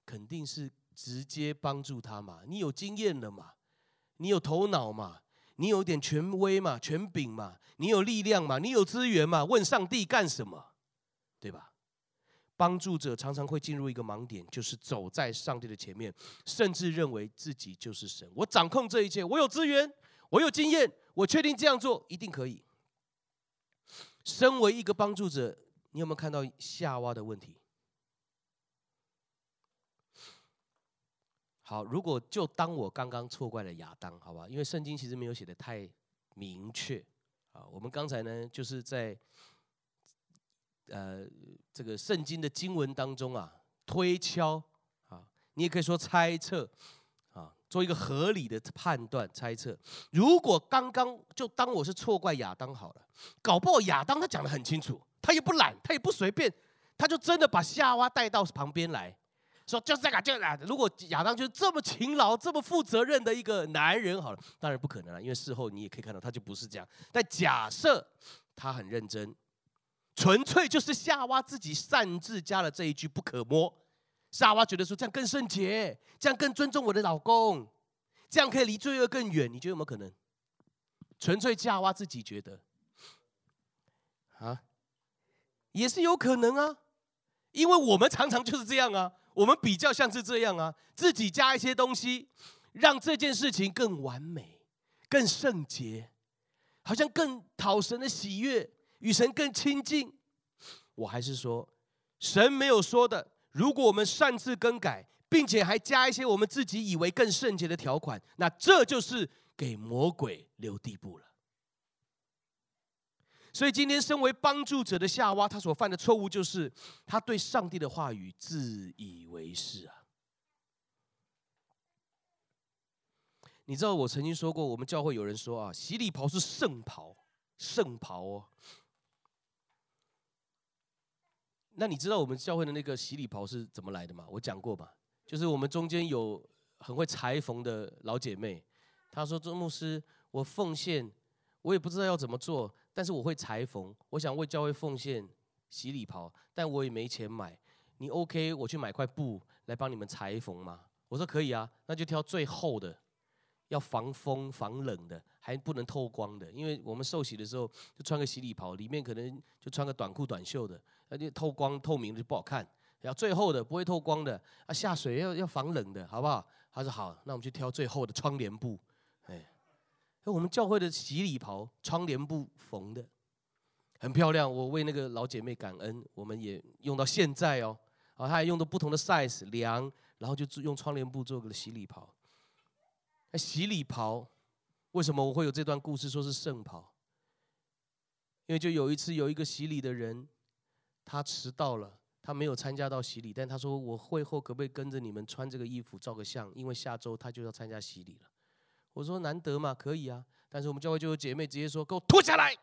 肯定是直接帮助他嘛，你有经验了嘛，你有头脑嘛。你有点权威嘛，权柄嘛，你有力量嘛，你有资源嘛？问上帝干什么？对吧？帮助者常常会进入一个盲点，就是走在上帝的前面，甚至认为自己就是神。我掌控这一切，我有资源，我有经验，我确定这样做一定可以。身为一个帮助者，你有没有看到夏娃的问题？好，如果就当我刚刚错怪了亚当，好吧？因为圣经其实没有写得太明确啊。我们刚才呢，就是在呃这个圣经的经文当中啊，推敲啊，你也可以说猜测，做一个合理的判断猜测。如果刚刚就当我是错怪亚当好了，搞不好亚当他讲得很清楚，他也不懒，他也不随便，他就真的把夏娃带到旁边来。说就是这个，就啊！如果亚当就是这么勤劳、这么负责任的一个男人，好了，当然不可能了，因为事后你也可以看到他就不是这样。但假设他很认真，纯粹就是夏娃自己擅自加了这一句“不可摸”。夏娃觉得说这样更圣洁，这样更尊重我的老公，这样可以离罪恶更远。你觉得有没有可能？纯粹夏娃自己觉得啊，也是有可能啊，因为我们常常就是这样啊。我们比较像是这样啊，自己加一些东西，让这件事情更完美、更圣洁，好像更讨神的喜悦，与神更亲近。我还是说，神没有说的。如果我们擅自更改，并且还加一些我们自己以为更圣洁的条款，那这就是给魔鬼留地步了。所以今天，身为帮助者的夏娃，他所犯的错误就是他对上帝的话语自以为是啊。你知道我曾经说过，我们教会有人说啊，洗礼袍是圣袍，圣袍哦。那你知道我们教会的那个洗礼袍是怎么来的吗？我讲过吧，就是我们中间有很会裁缝的老姐妹，她说：“周牧师，我奉献。”我也不知道要怎么做，但是我会裁缝，我想为教会奉献洗礼袍，但我也没钱买。你 OK？我去买块布来帮你们裁缝吗？我说可以啊，那就挑最厚的，要防风防冷的，还不能透光的，因为我们受洗的时候就穿个洗礼袍，里面可能就穿个短裤短袖的，而且透光透明的就不好看。要最厚的，不会透光的啊，下水要要防冷的，好不好？他说好，那我们就挑最厚的窗帘布。哎，我们教会的洗礼袍，窗帘布缝的，很漂亮。我为那个老姐妹感恩，我们也用到现在哦。啊，他还用的不同的 size 量，然后就用窗帘布做个洗礼袍。那洗礼袍，为什么我会有这段故事说是圣袍？因为就有一次有一个洗礼的人，他迟到了。他没有参加到洗礼，但他说，我会后可不可以跟着你们穿这个衣服照个相？因为下周他就要参加洗礼了。我说难得嘛，可以啊。但是我们教会就有姐妹直接说，给我脱下来！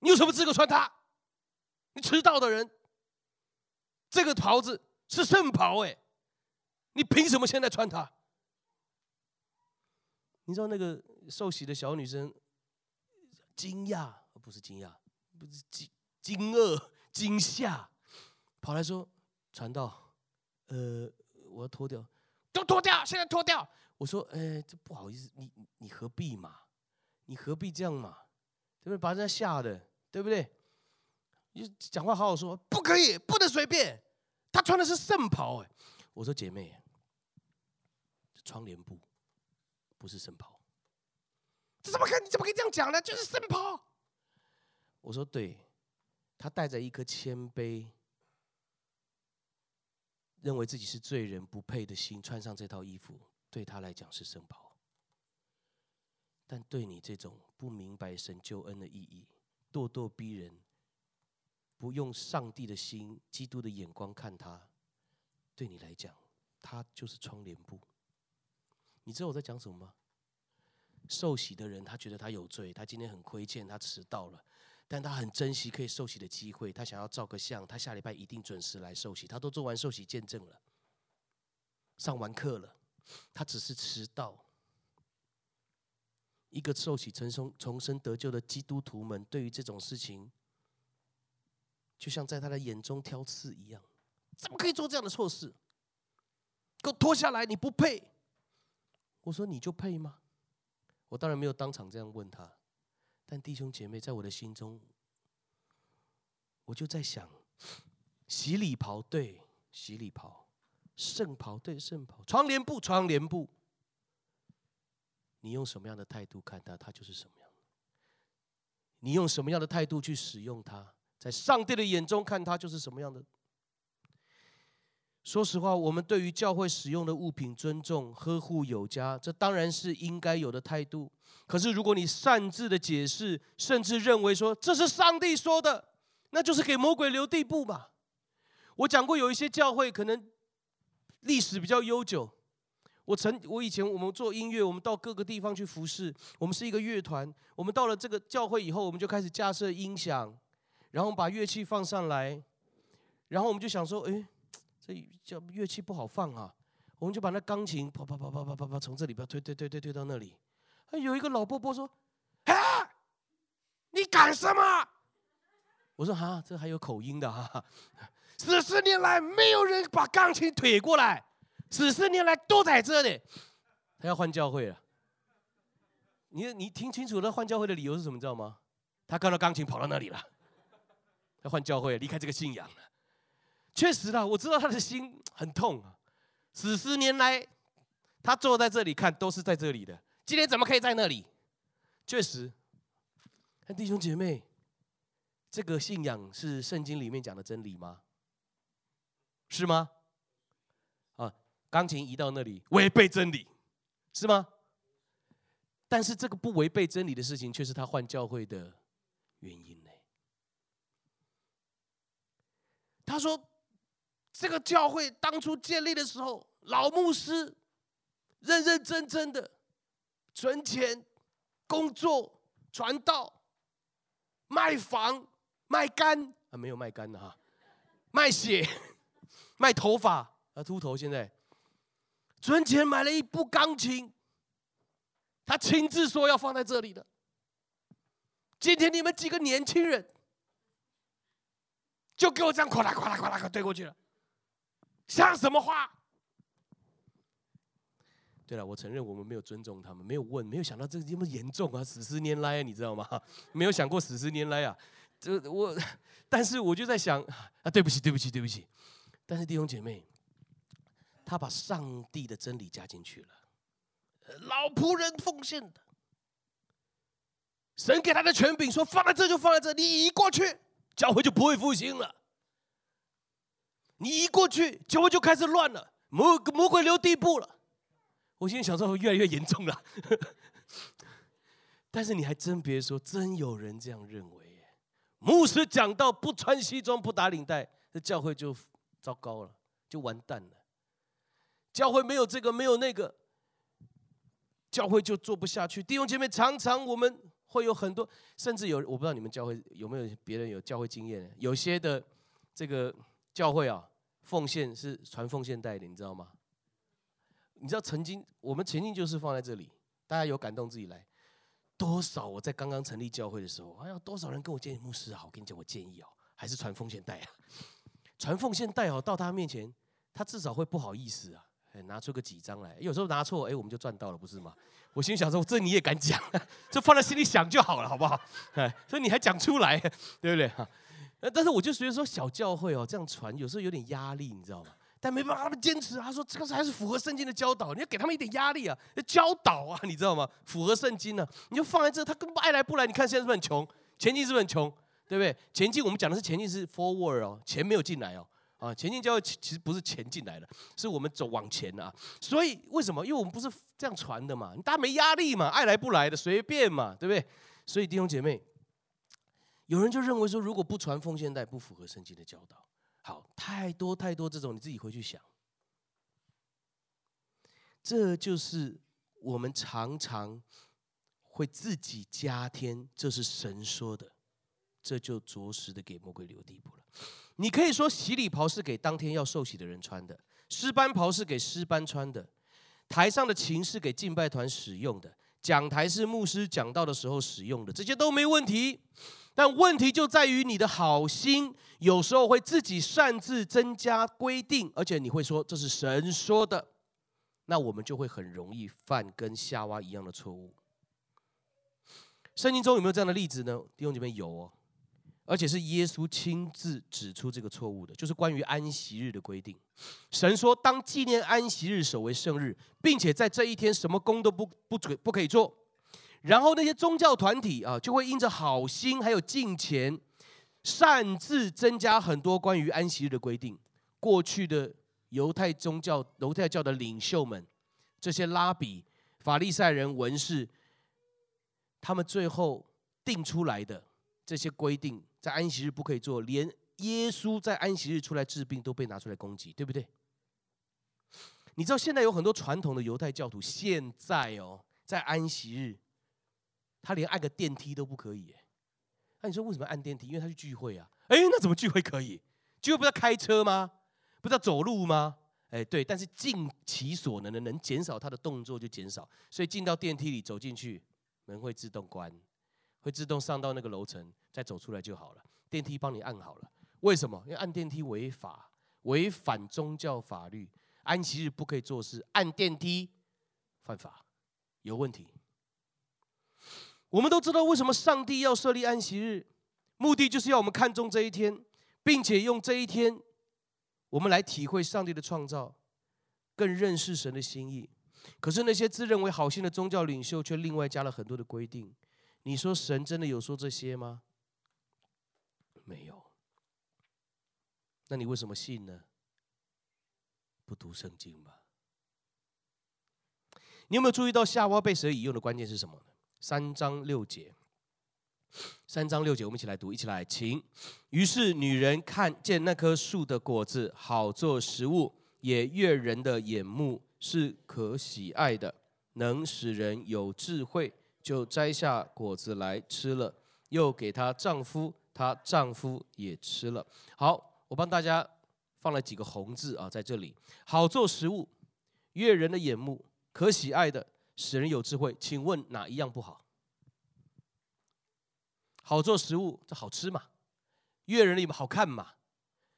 你有什么资格穿它？你迟到的人，这个袍子是圣袍哎，你凭什么现在穿它？你知道那个受洗的小女生惊讶，不是惊讶，不是惊惊愕、惊吓。跑来说，传道，呃，我要脱掉，都脱掉，现在脱掉。我说，哎，这不好意思，你你何必嘛？你何必这样嘛？对不对？把人家吓的，对不对？你讲话好好说，不可以，不能随便。他穿的是圣袍，哎，我说姐妹，窗帘布不是圣袍，这怎么可以？你怎么可以这样讲呢？就是圣袍。我说对，他带着一颗谦卑。认为自己是罪人不配的心，穿上这套衣服，对他来讲是圣袍。但对你这种不明白神救恩的意义、咄咄逼人、不用上帝的心、基督的眼光看他，对你来讲，他就是窗帘布。你知道我在讲什么吗？受洗的人，他觉得他有罪，他今天很亏欠，他迟到了。但他很珍惜可以受洗的机会，他想要照个相，他下礼拜一定准时来受洗。他都做完受洗见证了，上完课了，他只是迟到。一个受洗成重重生得救的基督徒们，对于这种事情，就像在他的眼中挑刺一样，怎么可以做这样的错事？给我脱下来，你不配！我说你就配吗？我当然没有当场这样问他。但弟兄姐妹，在我的心中，我就在想：洗礼袍对洗礼袍，圣袍对圣袍，窗帘布窗帘布，你用什么样的态度看它，它就是什么样的。你用什么样的态度去使用它，在上帝的眼中看它就是什么样的。说实话，我们对于教会使用的物品尊重、呵护有加，这当然是应该有的态度。可是，如果你擅自的解释，甚至认为说这是上帝说的，那就是给魔鬼留地步嘛。我讲过，有一些教会可能历史比较悠久。我曾我以前我们做音乐，我们到各个地方去服侍，我们是一个乐团。我们到了这个教会以后，我们就开始架设音响，然后把乐器放上来，然后我们就想说，哎。这叫乐器不好放啊，我们就把那钢琴啪啪啪啪啪啪啪从这里边推推推推推到那里。有一个老伯伯说：“啊，你干什么？”我说：“哈，这还有口音的哈。四十年来没有人把钢琴推过来，四十年来都在这里。他要换教会了。你你听清楚了换教会的理由是什么？知道吗？他看到钢琴跑到那里了，要换教会，离开这个信仰。”确实啦，我知道他的心很痛啊。几十年来，他坐在这里看，都是在这里的。今天怎么可以在那里？确实，弟兄姐妹，这个信仰是圣经里面讲的真理吗？是吗？啊，钢琴移到那里，违背真理，是吗？但是这个不违背真理的事情，却是他换教会的原因呢。他说。这个教会当初建立的时候，老牧师认认真真的存钱、工作、传道、卖房、卖肝。啊，没有卖肝的哈，卖血、卖头发。啊，秃头现在。存钱买了一部钢琴，他亲自说要放在这里的，今天你们几个年轻人，就给我这样垮啦垮啦垮啦对过去了，像什么话？对了，我承认我们没有尊重他们，没有问，没有想到这个这么严重啊，死尸拈来，你知道吗？没有想过死尸拈来啊，这我，但是我就在想啊，对不起，对不起，对不起。但是弟兄姐妹，他把上帝的真理加进去了，老仆人奉献的，神给他的权柄说放在这就放在这，你一过去，教会就不会复兴了。你一过去，教会就开始乱了，魔魔鬼留地步了。我现在想说越来越严重了，但是你还真别说，真有人这样认为。牧师讲到不穿西装不打领带，这教会就糟糕了，就完蛋了。教会没有这个没有那个，教会就做不下去。弟兄姐妹，常常我们会有很多，甚至有我不知道你们教会有没有别人有教会经验，有些的这个教会啊，奉献是传奉献带的，你知道吗？你知道曾经我们前进就是放在这里，大家有感动自己来。多少我在刚刚成立教会的时候，哎呀多少人跟我建议牧师啊？我跟你讲，我建议哦，还是传奉献带啊。传奉献带哦，到他面前，他至少会不好意思啊，拿出个几张来。有时候拿错，哎，我们就赚到了，不是吗？我心里想说，这你也敢讲？就放在心里想就好了，好不好？哎，所以你还讲出来，对不对？哈，但是我就觉得说，小教会哦，这样传有时候有点压力，你知道吗？但没办法，他们坚持。他说：“这个还是符合圣经的教导，你要给他们一点压力啊，要教导啊，你知道吗？符合圣经呢、你就放在这，他根本爱来不来。你看现在是不是很穷？前进是不是很穷？对不对？前进我们讲的是前进是 forward 哦，钱没有进来哦。啊，前进教会其实不是钱进来的，是我们走往前啊。所以为什么？因为我们不是这样传的嘛，大家没压力嘛，爱来不来的随便嘛，对不对？所以弟兄姐妹，有人就认为说，如果不传奉献带，不符合圣经的教导。”好，太多太多这种，你自己回去想。这就是我们常常会自己加添，这是神说的，这就着实的给魔鬼留地步了。你可以说洗礼袍是给当天要受洗的人穿的，诗班袍是给诗班穿的，台上的琴是给敬拜团使用的，讲台是牧师讲道的时候使用的，这些都没问题。但问题就在于你的好心，有时候会自己擅自增加规定，而且你会说这是神说的，那我们就会很容易犯跟夏娃一样的错误。圣经中有没有这样的例子呢？弟兄姐妹有哦，而且是耶稣亲自指出这个错误的，就是关于安息日的规定。神说，当纪念安息日，守为圣日，并且在这一天什么工都不不准不可以做。然后那些宗教团体啊，就会因着好心还有金钱，擅自增加很多关于安息日的规定。过去的犹太宗教、犹太教的领袖们，这些拉比、法利赛人、文士，他们最后定出来的这些规定，在安息日不可以做，连耶稣在安息日出来治病都被拿出来攻击，对不对？你知道现在有很多传统的犹太教徒，现在哦，在安息日。他连按个电梯都不可以，那你说为什么按电梯？因为他去聚会啊。哎，那怎么聚会可以？聚会不是要开车吗？不是要走路吗？哎，对，但是尽其所能的，能减少他的动作就减少。所以进到电梯里走进去，门会自动关，会自动上到那个楼层，再走出来就好了。电梯帮你按好了。为什么？因为按电梯违法，违反宗教法律。安息日不可以做事，按电梯犯法，有问题。我们都知道为什么上帝要设立安息日，目的就是要我们看重这一天，并且用这一天，我们来体会上帝的创造，更认识神的心意。可是那些自认为好心的宗教领袖却另外加了很多的规定。你说神真的有说这些吗？没有。那你为什么信呢？不读圣经吧？你有没有注意到夏娃被蛇引诱的关键是什么呢？三章六节，三章六节，我们一起来读，一起来，请。于是女人看见那棵树的果子好做食物，也悦人的眼目，是可喜爱的，能使人有智慧，就摘下果子来吃了，又给她丈夫，她丈夫也吃了。好，我帮大家放了几个红字啊，在这里，好做食物，悦人的眼目，可喜爱的。使人有智慧，请问哪一样不好？好做食物，这好吃嘛？悦人的好看嘛？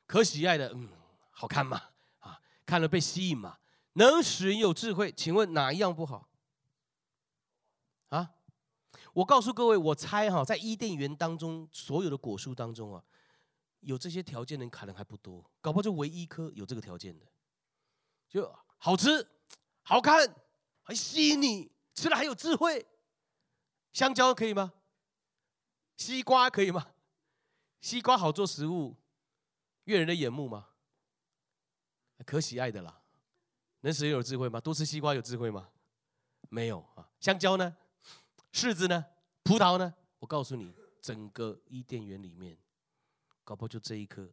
可喜爱的，嗯，好看嘛？啊，看了被吸引嘛？能使人有智慧，请问哪一样不好？啊？我告诉各位，我猜哈，在伊甸园当中所有的果树当中啊，有这些条件的可能还不多，搞不好就唯一一棵有这个条件的，就好吃、好看，还吸引你，吃了还有智慧。香蕉可以吗？西瓜可以吗？西瓜好做食物，悦人的眼目吗？可喜爱的啦，能使人有智慧吗？多吃西瓜有智慧吗？没有啊。香蕉呢？柿子呢？葡萄呢？我告诉你，整个伊甸园里面，搞不好就这一颗。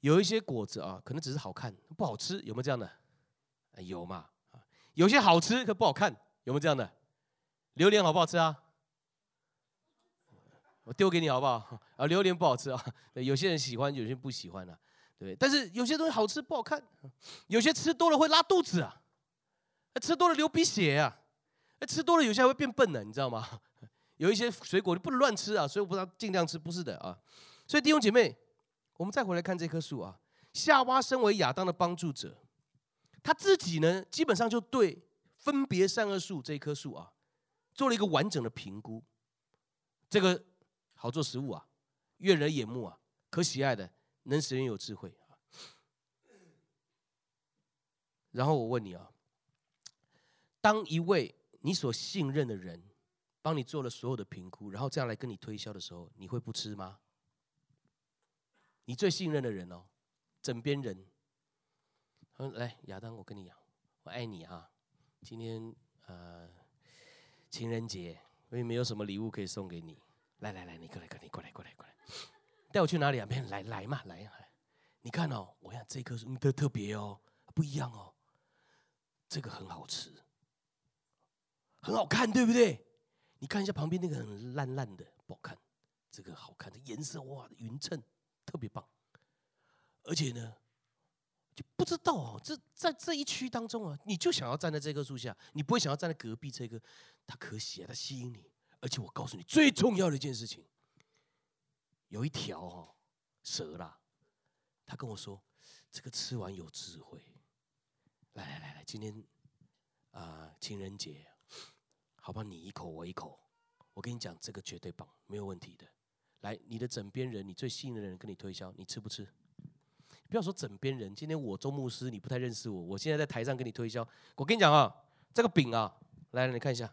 有一些果子啊，可能只是好看，不好吃，有没有这样的？有嘛？有些好吃可不好看，有没有这样的？榴莲好不好吃啊？我丢给你好不好？啊，榴莲不好吃啊，有些人喜欢，有些人不喜欢啊，对。但是有些东西好吃不好看，有些吃多了会拉肚子啊，吃多了流鼻血啊。吃多了有些还会变笨的，你知道吗？有一些水果你不能乱吃啊，所以我不知道尽量吃，不是的啊。所以弟兄姐妹，我们再回来看这棵树啊。夏娃身为亚当的帮助者，他自己呢，基本上就对分别善恶树这一棵树啊，做了一个完整的评估。这个好做食物啊，悦人眼目啊，可喜爱的，能使人有智慧啊。然后我问你啊，当一位你所信任的人帮你做了所有的评估，然后这样来跟你推销的时候，你会不吃吗？你最信任的人哦，枕边人，嗯来亚当，我跟你讲，我爱你哈。今天呃情人节，我也没有什么礼物可以送给你。来来来，你过来，过来，过来，过来，过来，带我去哪里啊？没来来嘛，来呀！你看哦，我看这棵树特特别哦，不一样哦，这个很好吃。很好看，对不对？你看一下旁边那个很烂烂的，不好看。这个好看的颜色，哇，匀称，特别棒。而且呢，不知道哦，这在这一区当中啊，你就想要站在这棵树下，你不会想要站在隔壁这棵。它可喜啊，它吸引你。而且我告诉你，最重要的一件事情，有一条哦蛇啦，他跟我说，这个吃完有智慧。来来来来，今天啊、情人节。好吧，你一口我一口，我跟你讲，这个绝对棒，没有问题的。来，你的枕边人，你最信任的人跟你推销，你吃不吃？不要说枕边人，今天我周牧师，你不太认识我，我现在在台上跟你推销，我跟你讲啊，这个饼啊，来，你看一下。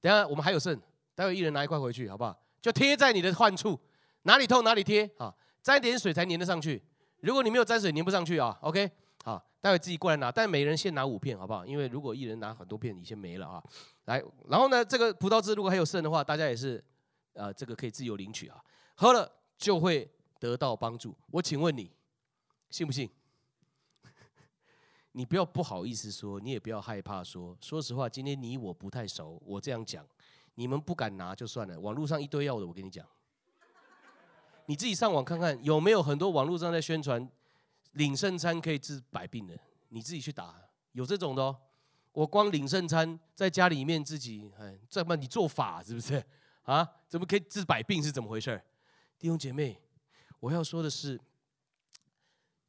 等下我们还有剩，待会一人拿一块回去，好不好？就贴在你的患处，哪里痛哪里贴啊，沾点水才粘得上去。如果你没有沾水，粘不上去啊。OK。好，待会自己过来拿，但每人先拿五片，好不好？因为如果一人拿很多片，你先没了啊。来，然后呢，这个葡萄汁如果还有剩的话，大家也是，呃，这个可以自由领取啊。喝了就会得到帮助。我请问你，信不信？你不要不好意思说，你也不要害怕说。说实话，今天你我不太熟，我这样讲，你们不敢拿就算了。网络上一堆要的，我跟你讲，你自己上网看看有没有很多网络上在宣传。领圣餐可以治百病的，你自己去打，有这种的哦。我光领圣餐在家里面自己，哎，这么你做法是不是啊？怎么可以治百病？是怎么回事？弟兄姐妹，我要说的是，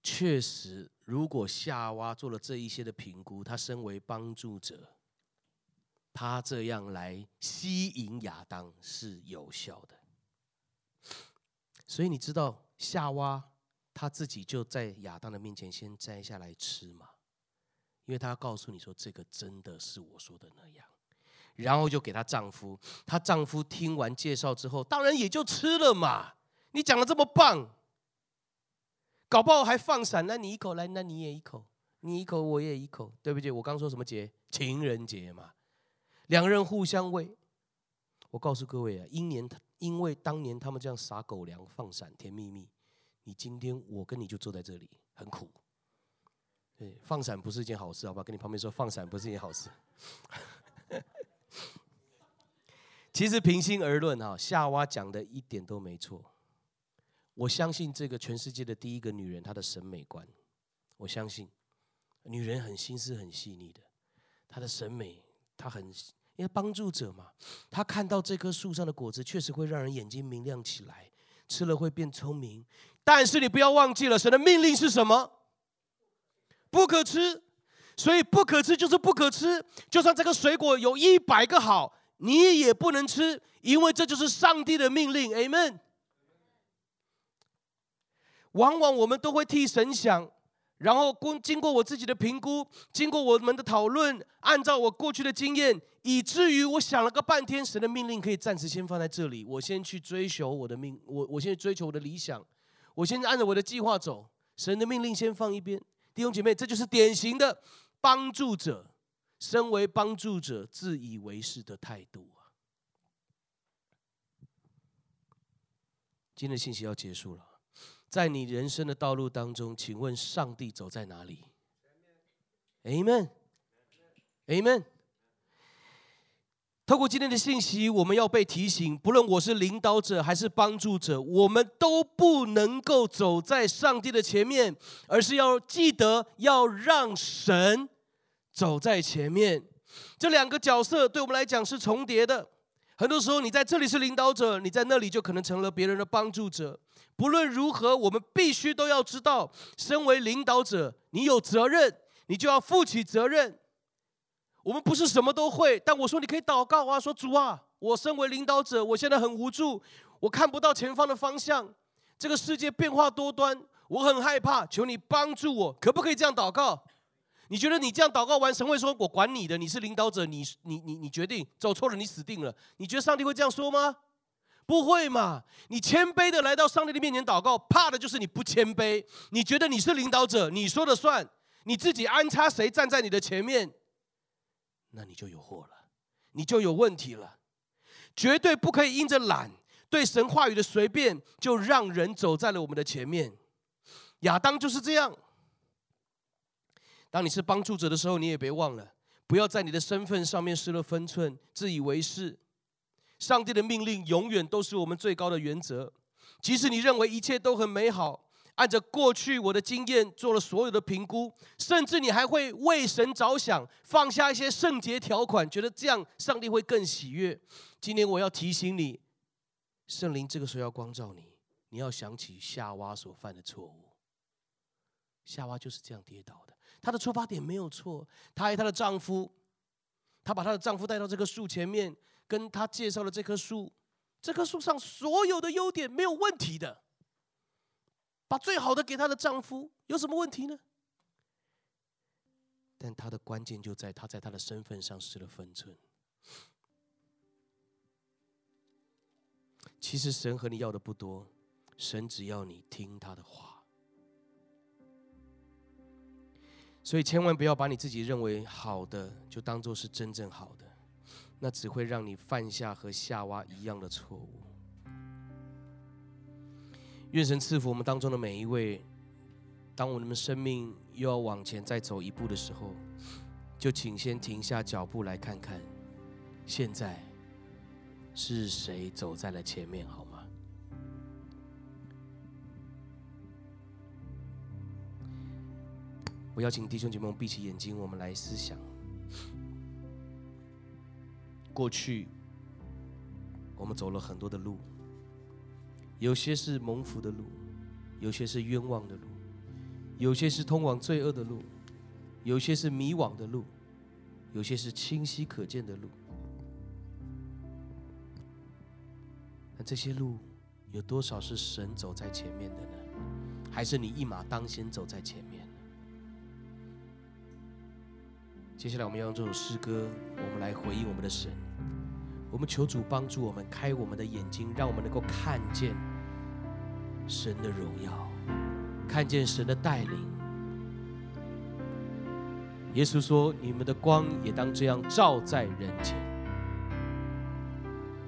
确实，如果夏娃做了这一些的评估，他身为帮助者，他这样来吸引亚当是有效的。所以你知道夏娃。他自己就在亚当的面前先摘下来吃嘛，因为他告诉你说，这个真的是我说的那样，然后就给她丈夫，她丈夫听完介绍之后，当然也就吃了嘛。你讲的这么棒，搞不好还放闪，那你一口来，那你也一口，你一口我也一口，对不对？我刚说什么节？情人节嘛，两个人互相喂。我告诉各位啊，因年因为当年他们这样撒狗粮放闪，甜蜜蜜。你今天我跟你就坐在这里，很苦。对，放闪不是一件好事，好不好？跟你旁边说，放闪不是一件好事。其实平心而论哈，夏娃讲的一点都没错。我相信这个全世界的第一个女人，她的审美观，我相信，女人很心思很细腻的，她的审美，她很因为帮助者嘛，她看到这棵树上的果子，确实会让人眼睛明亮起来，吃了会变聪明。但是你不要忘记了，神的命令是什么？不可吃。所以不可吃就是不可吃，就算这个水果有一百个好，你也不能吃，因为这就是上帝的命令。Amen。往往我们都会替神想。然后经经过我自己的评估，经过我们的讨论，按照我过去的经验，以至于我想了个半天，神的命令可以暂时先放在这里，我先去追求我的命，我我先追求我的理想，我先按照我的计划走，神的命令先放一边。弟兄姐妹，这就是典型的帮助者，身为帮助者自以为是的态度啊。今天的信息要结束了。在你人生的道路当中，请问上帝走在哪里？Amen，Amen。透过今天的信息，我们要被提醒，不论我是领导者还是帮助者，我们都不能够走在上帝的前面，而是要记得要让神走在前面。这两个角色对我们来讲是重叠的。很多时候，你在这里是领导者，你在那里就可能成了别人的帮助者。不论如何，我们必须都要知道，身为领导者，你有责任，你就要负起责任。我们不是什么都会，但我说你可以祷告啊，说主啊，我身为领导者，我现在很无助，我看不到前方的方向，这个世界变化多端，我很害怕，求你帮助我，可不可以这样祷告？你觉得你这样祷告完，神会说我管你的，你是领导者，你你你你决定，走错了你死定了。你觉得上帝会这样说吗？不会嘛？你谦卑的来到上帝的面前祷告，怕的就是你不谦卑。你觉得你是领导者，你说了算，你自己安插谁站在你的前面，那你就有祸了，你就有问题了。绝对不可以因着懒，对神话语的随便，就让人走在了我们的前面。亚当就是这样。当你是帮助者的时候，你也别忘了，不要在你的身份上面失了分寸，自以为是。上帝的命令永远都是我们最高的原则，即使你认为一切都很美好，按着过去我的经验做了所有的评估，甚至你还会为神着想，放下一些圣洁条款，觉得这样上帝会更喜悦。今天我要提醒你，圣灵这个时候要光照你，你要想起夏娃所犯的错误。夏娃就是这样跌倒的，她的出发点没有错，她爱她的丈夫，她把她的丈夫带到这个树前面。跟他介绍了这棵树，这棵树上所有的优点没有问题的，把最好的给她的丈夫，有什么问题呢？但她的关键就在她在她的身份上失了分寸。其实神和你要的不多，神只要你听他的话，所以千万不要把你自己认为好的就当做是真正好的。那只会让你犯下和夏娃一样的错误。愿神赐福我们当中的每一位。当我们生命又要往前再走一步的时候，就请先停下脚步来看看，现在是谁走在了前面，好吗？我邀请弟兄姐妹们闭起眼睛，我们来思想。过去，我们走了很多的路，有些是蒙福的路，有些是冤枉的路，有些是通往罪恶的路，有些是迷惘的路，有些是清晰可见的路。那这些路有多少是神走在前面的呢？还是你一马当先走在前面？接下来，我们要用这首诗歌，我们来回应我们的神。我们求主帮助我们，开我们的眼睛，让我们能够看见神的荣耀，看见神的带领。耶稣说：“你们的光也当这样照在人间。”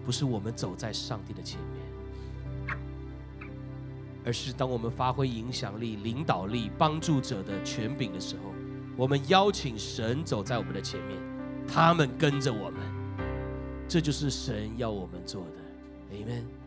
不是我们走在上帝的前面，而是当我们发挥影响力、领导力、帮助者的权柄的时候。我们邀请神走在我们的前面，他们跟着我们，这就是神要我们做的，Amen。